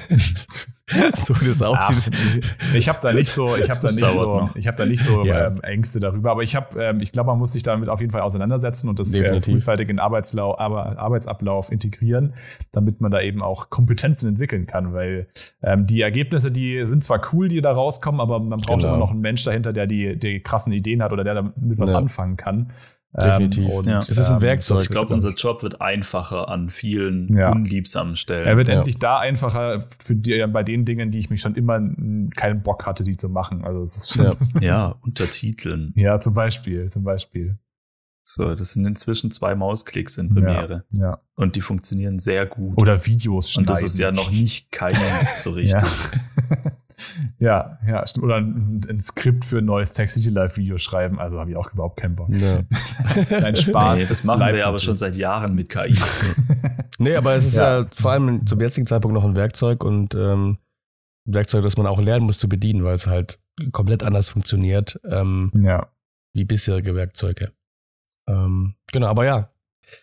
<laughs> so wie das aussieht. Ach, ich habe da nicht so, ich habe da nicht so, ich habe da nicht so ja. ähm, Ängste darüber. Aber ich habe, ähm, ich glaube, man muss sich damit auf jeden Fall auseinandersetzen und das äh, frühzeitig in Arbeitslau Arbeitsablauf integrieren, damit man da eben auch Kompetenzen entwickeln kann. Weil ähm, die Ergebnisse, die sind zwar cool, die da rauskommen, aber man braucht genau. immer noch einen Mensch dahinter, der die, die krassen Ideen hat oder der damit was ja. anfangen kann. Definitiv. Ähm, und, ja. Es ist ein ähm, Werkzeug. ich glaube, unser Job wird einfacher an vielen ja. unliebsamen Stellen. Er wird ja. endlich da einfacher für die, bei den Dingen, die ich mich schon immer keinen Bock hatte, die zu machen. Also es ist schon <laughs> ja. untertiteln. Ja, zum Beispiel, zum Beispiel. So, das sind inzwischen zwei Mausklicks in Premiere. Ja, ja. Und die funktionieren sehr gut. Oder Videos schneiden. Und das ist ja noch nicht keiner so <laughs> richtig. <laughs> Ja, ja, stimmt. Oder ein, ein, Skript für ein neues Tech City Live Video schreiben. Also habe ich auch überhaupt keinen Bock. Ja. <laughs> Ein Spaß. Nee, das machen wir ja aber schon seit Jahren mit KI. nee, aber es ist ja, ja vor allem zum jetzigen Zeitpunkt noch ein Werkzeug und ähm, ein Werkzeug, das man auch lernen muss zu bedienen, weil es halt komplett anders funktioniert ähm, ja. wie bisherige Werkzeuge. Ähm, genau, aber ja,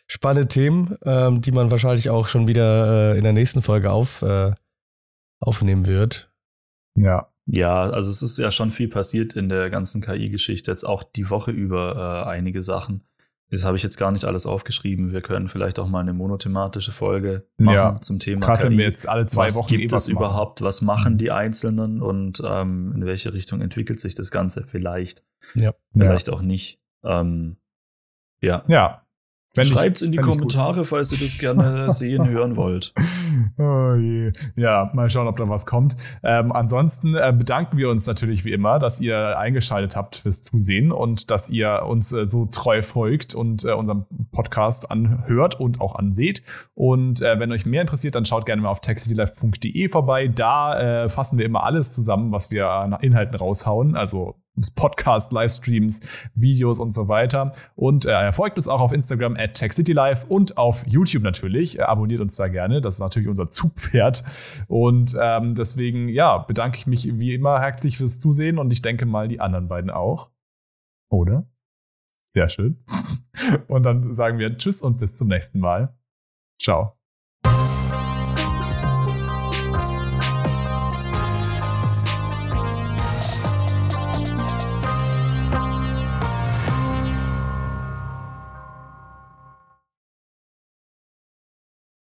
spannende Themen, ähm, die man wahrscheinlich auch schon wieder äh, in der nächsten Folge auf, äh, aufnehmen wird. Ja. Ja, also es ist ja schon viel passiert in der ganzen KI-Geschichte, jetzt auch die Woche über äh, einige Sachen. Das habe ich jetzt gar nicht alles aufgeschrieben. Wir können vielleicht auch mal eine monothematische Folge machen ja, zum Thema Gerade KI. wenn wir jetzt alle zwei was Wochen gibt es überhaupt? Was machen die Einzelnen und ähm, in welche Richtung entwickelt sich das Ganze vielleicht? Ja. Vielleicht ja. auch nicht. Ähm, ja. Ja, Schreibt es in die Kommentare, falls ihr das gerne <laughs> sehen, hören wollt. Oh je. Ja, mal schauen, ob da was kommt. Ähm, ansonsten äh, bedanken wir uns natürlich wie immer, dass ihr eingeschaltet habt fürs Zusehen und dass ihr uns äh, so treu folgt und äh, unseren Podcast anhört und auch anseht. Und äh, wenn euch mehr interessiert, dann schaut gerne mal auf techcitylife.de vorbei. Da äh, fassen wir immer alles zusammen, was wir an Inhalten raushauen. Also Podcast, Livestreams, Videos und so weiter. Und äh, er folgt uns auch auf Instagram at TechCityLife und auf YouTube natürlich. Er abonniert uns da gerne. Das ist natürlich unser Zugpferd. Und ähm, deswegen, ja, bedanke ich mich wie immer herzlich fürs Zusehen und ich denke mal die anderen beiden auch. Oder? Sehr schön. <laughs> Und dann sagen wir Tschüss und bis zum nächsten Mal. Ciao.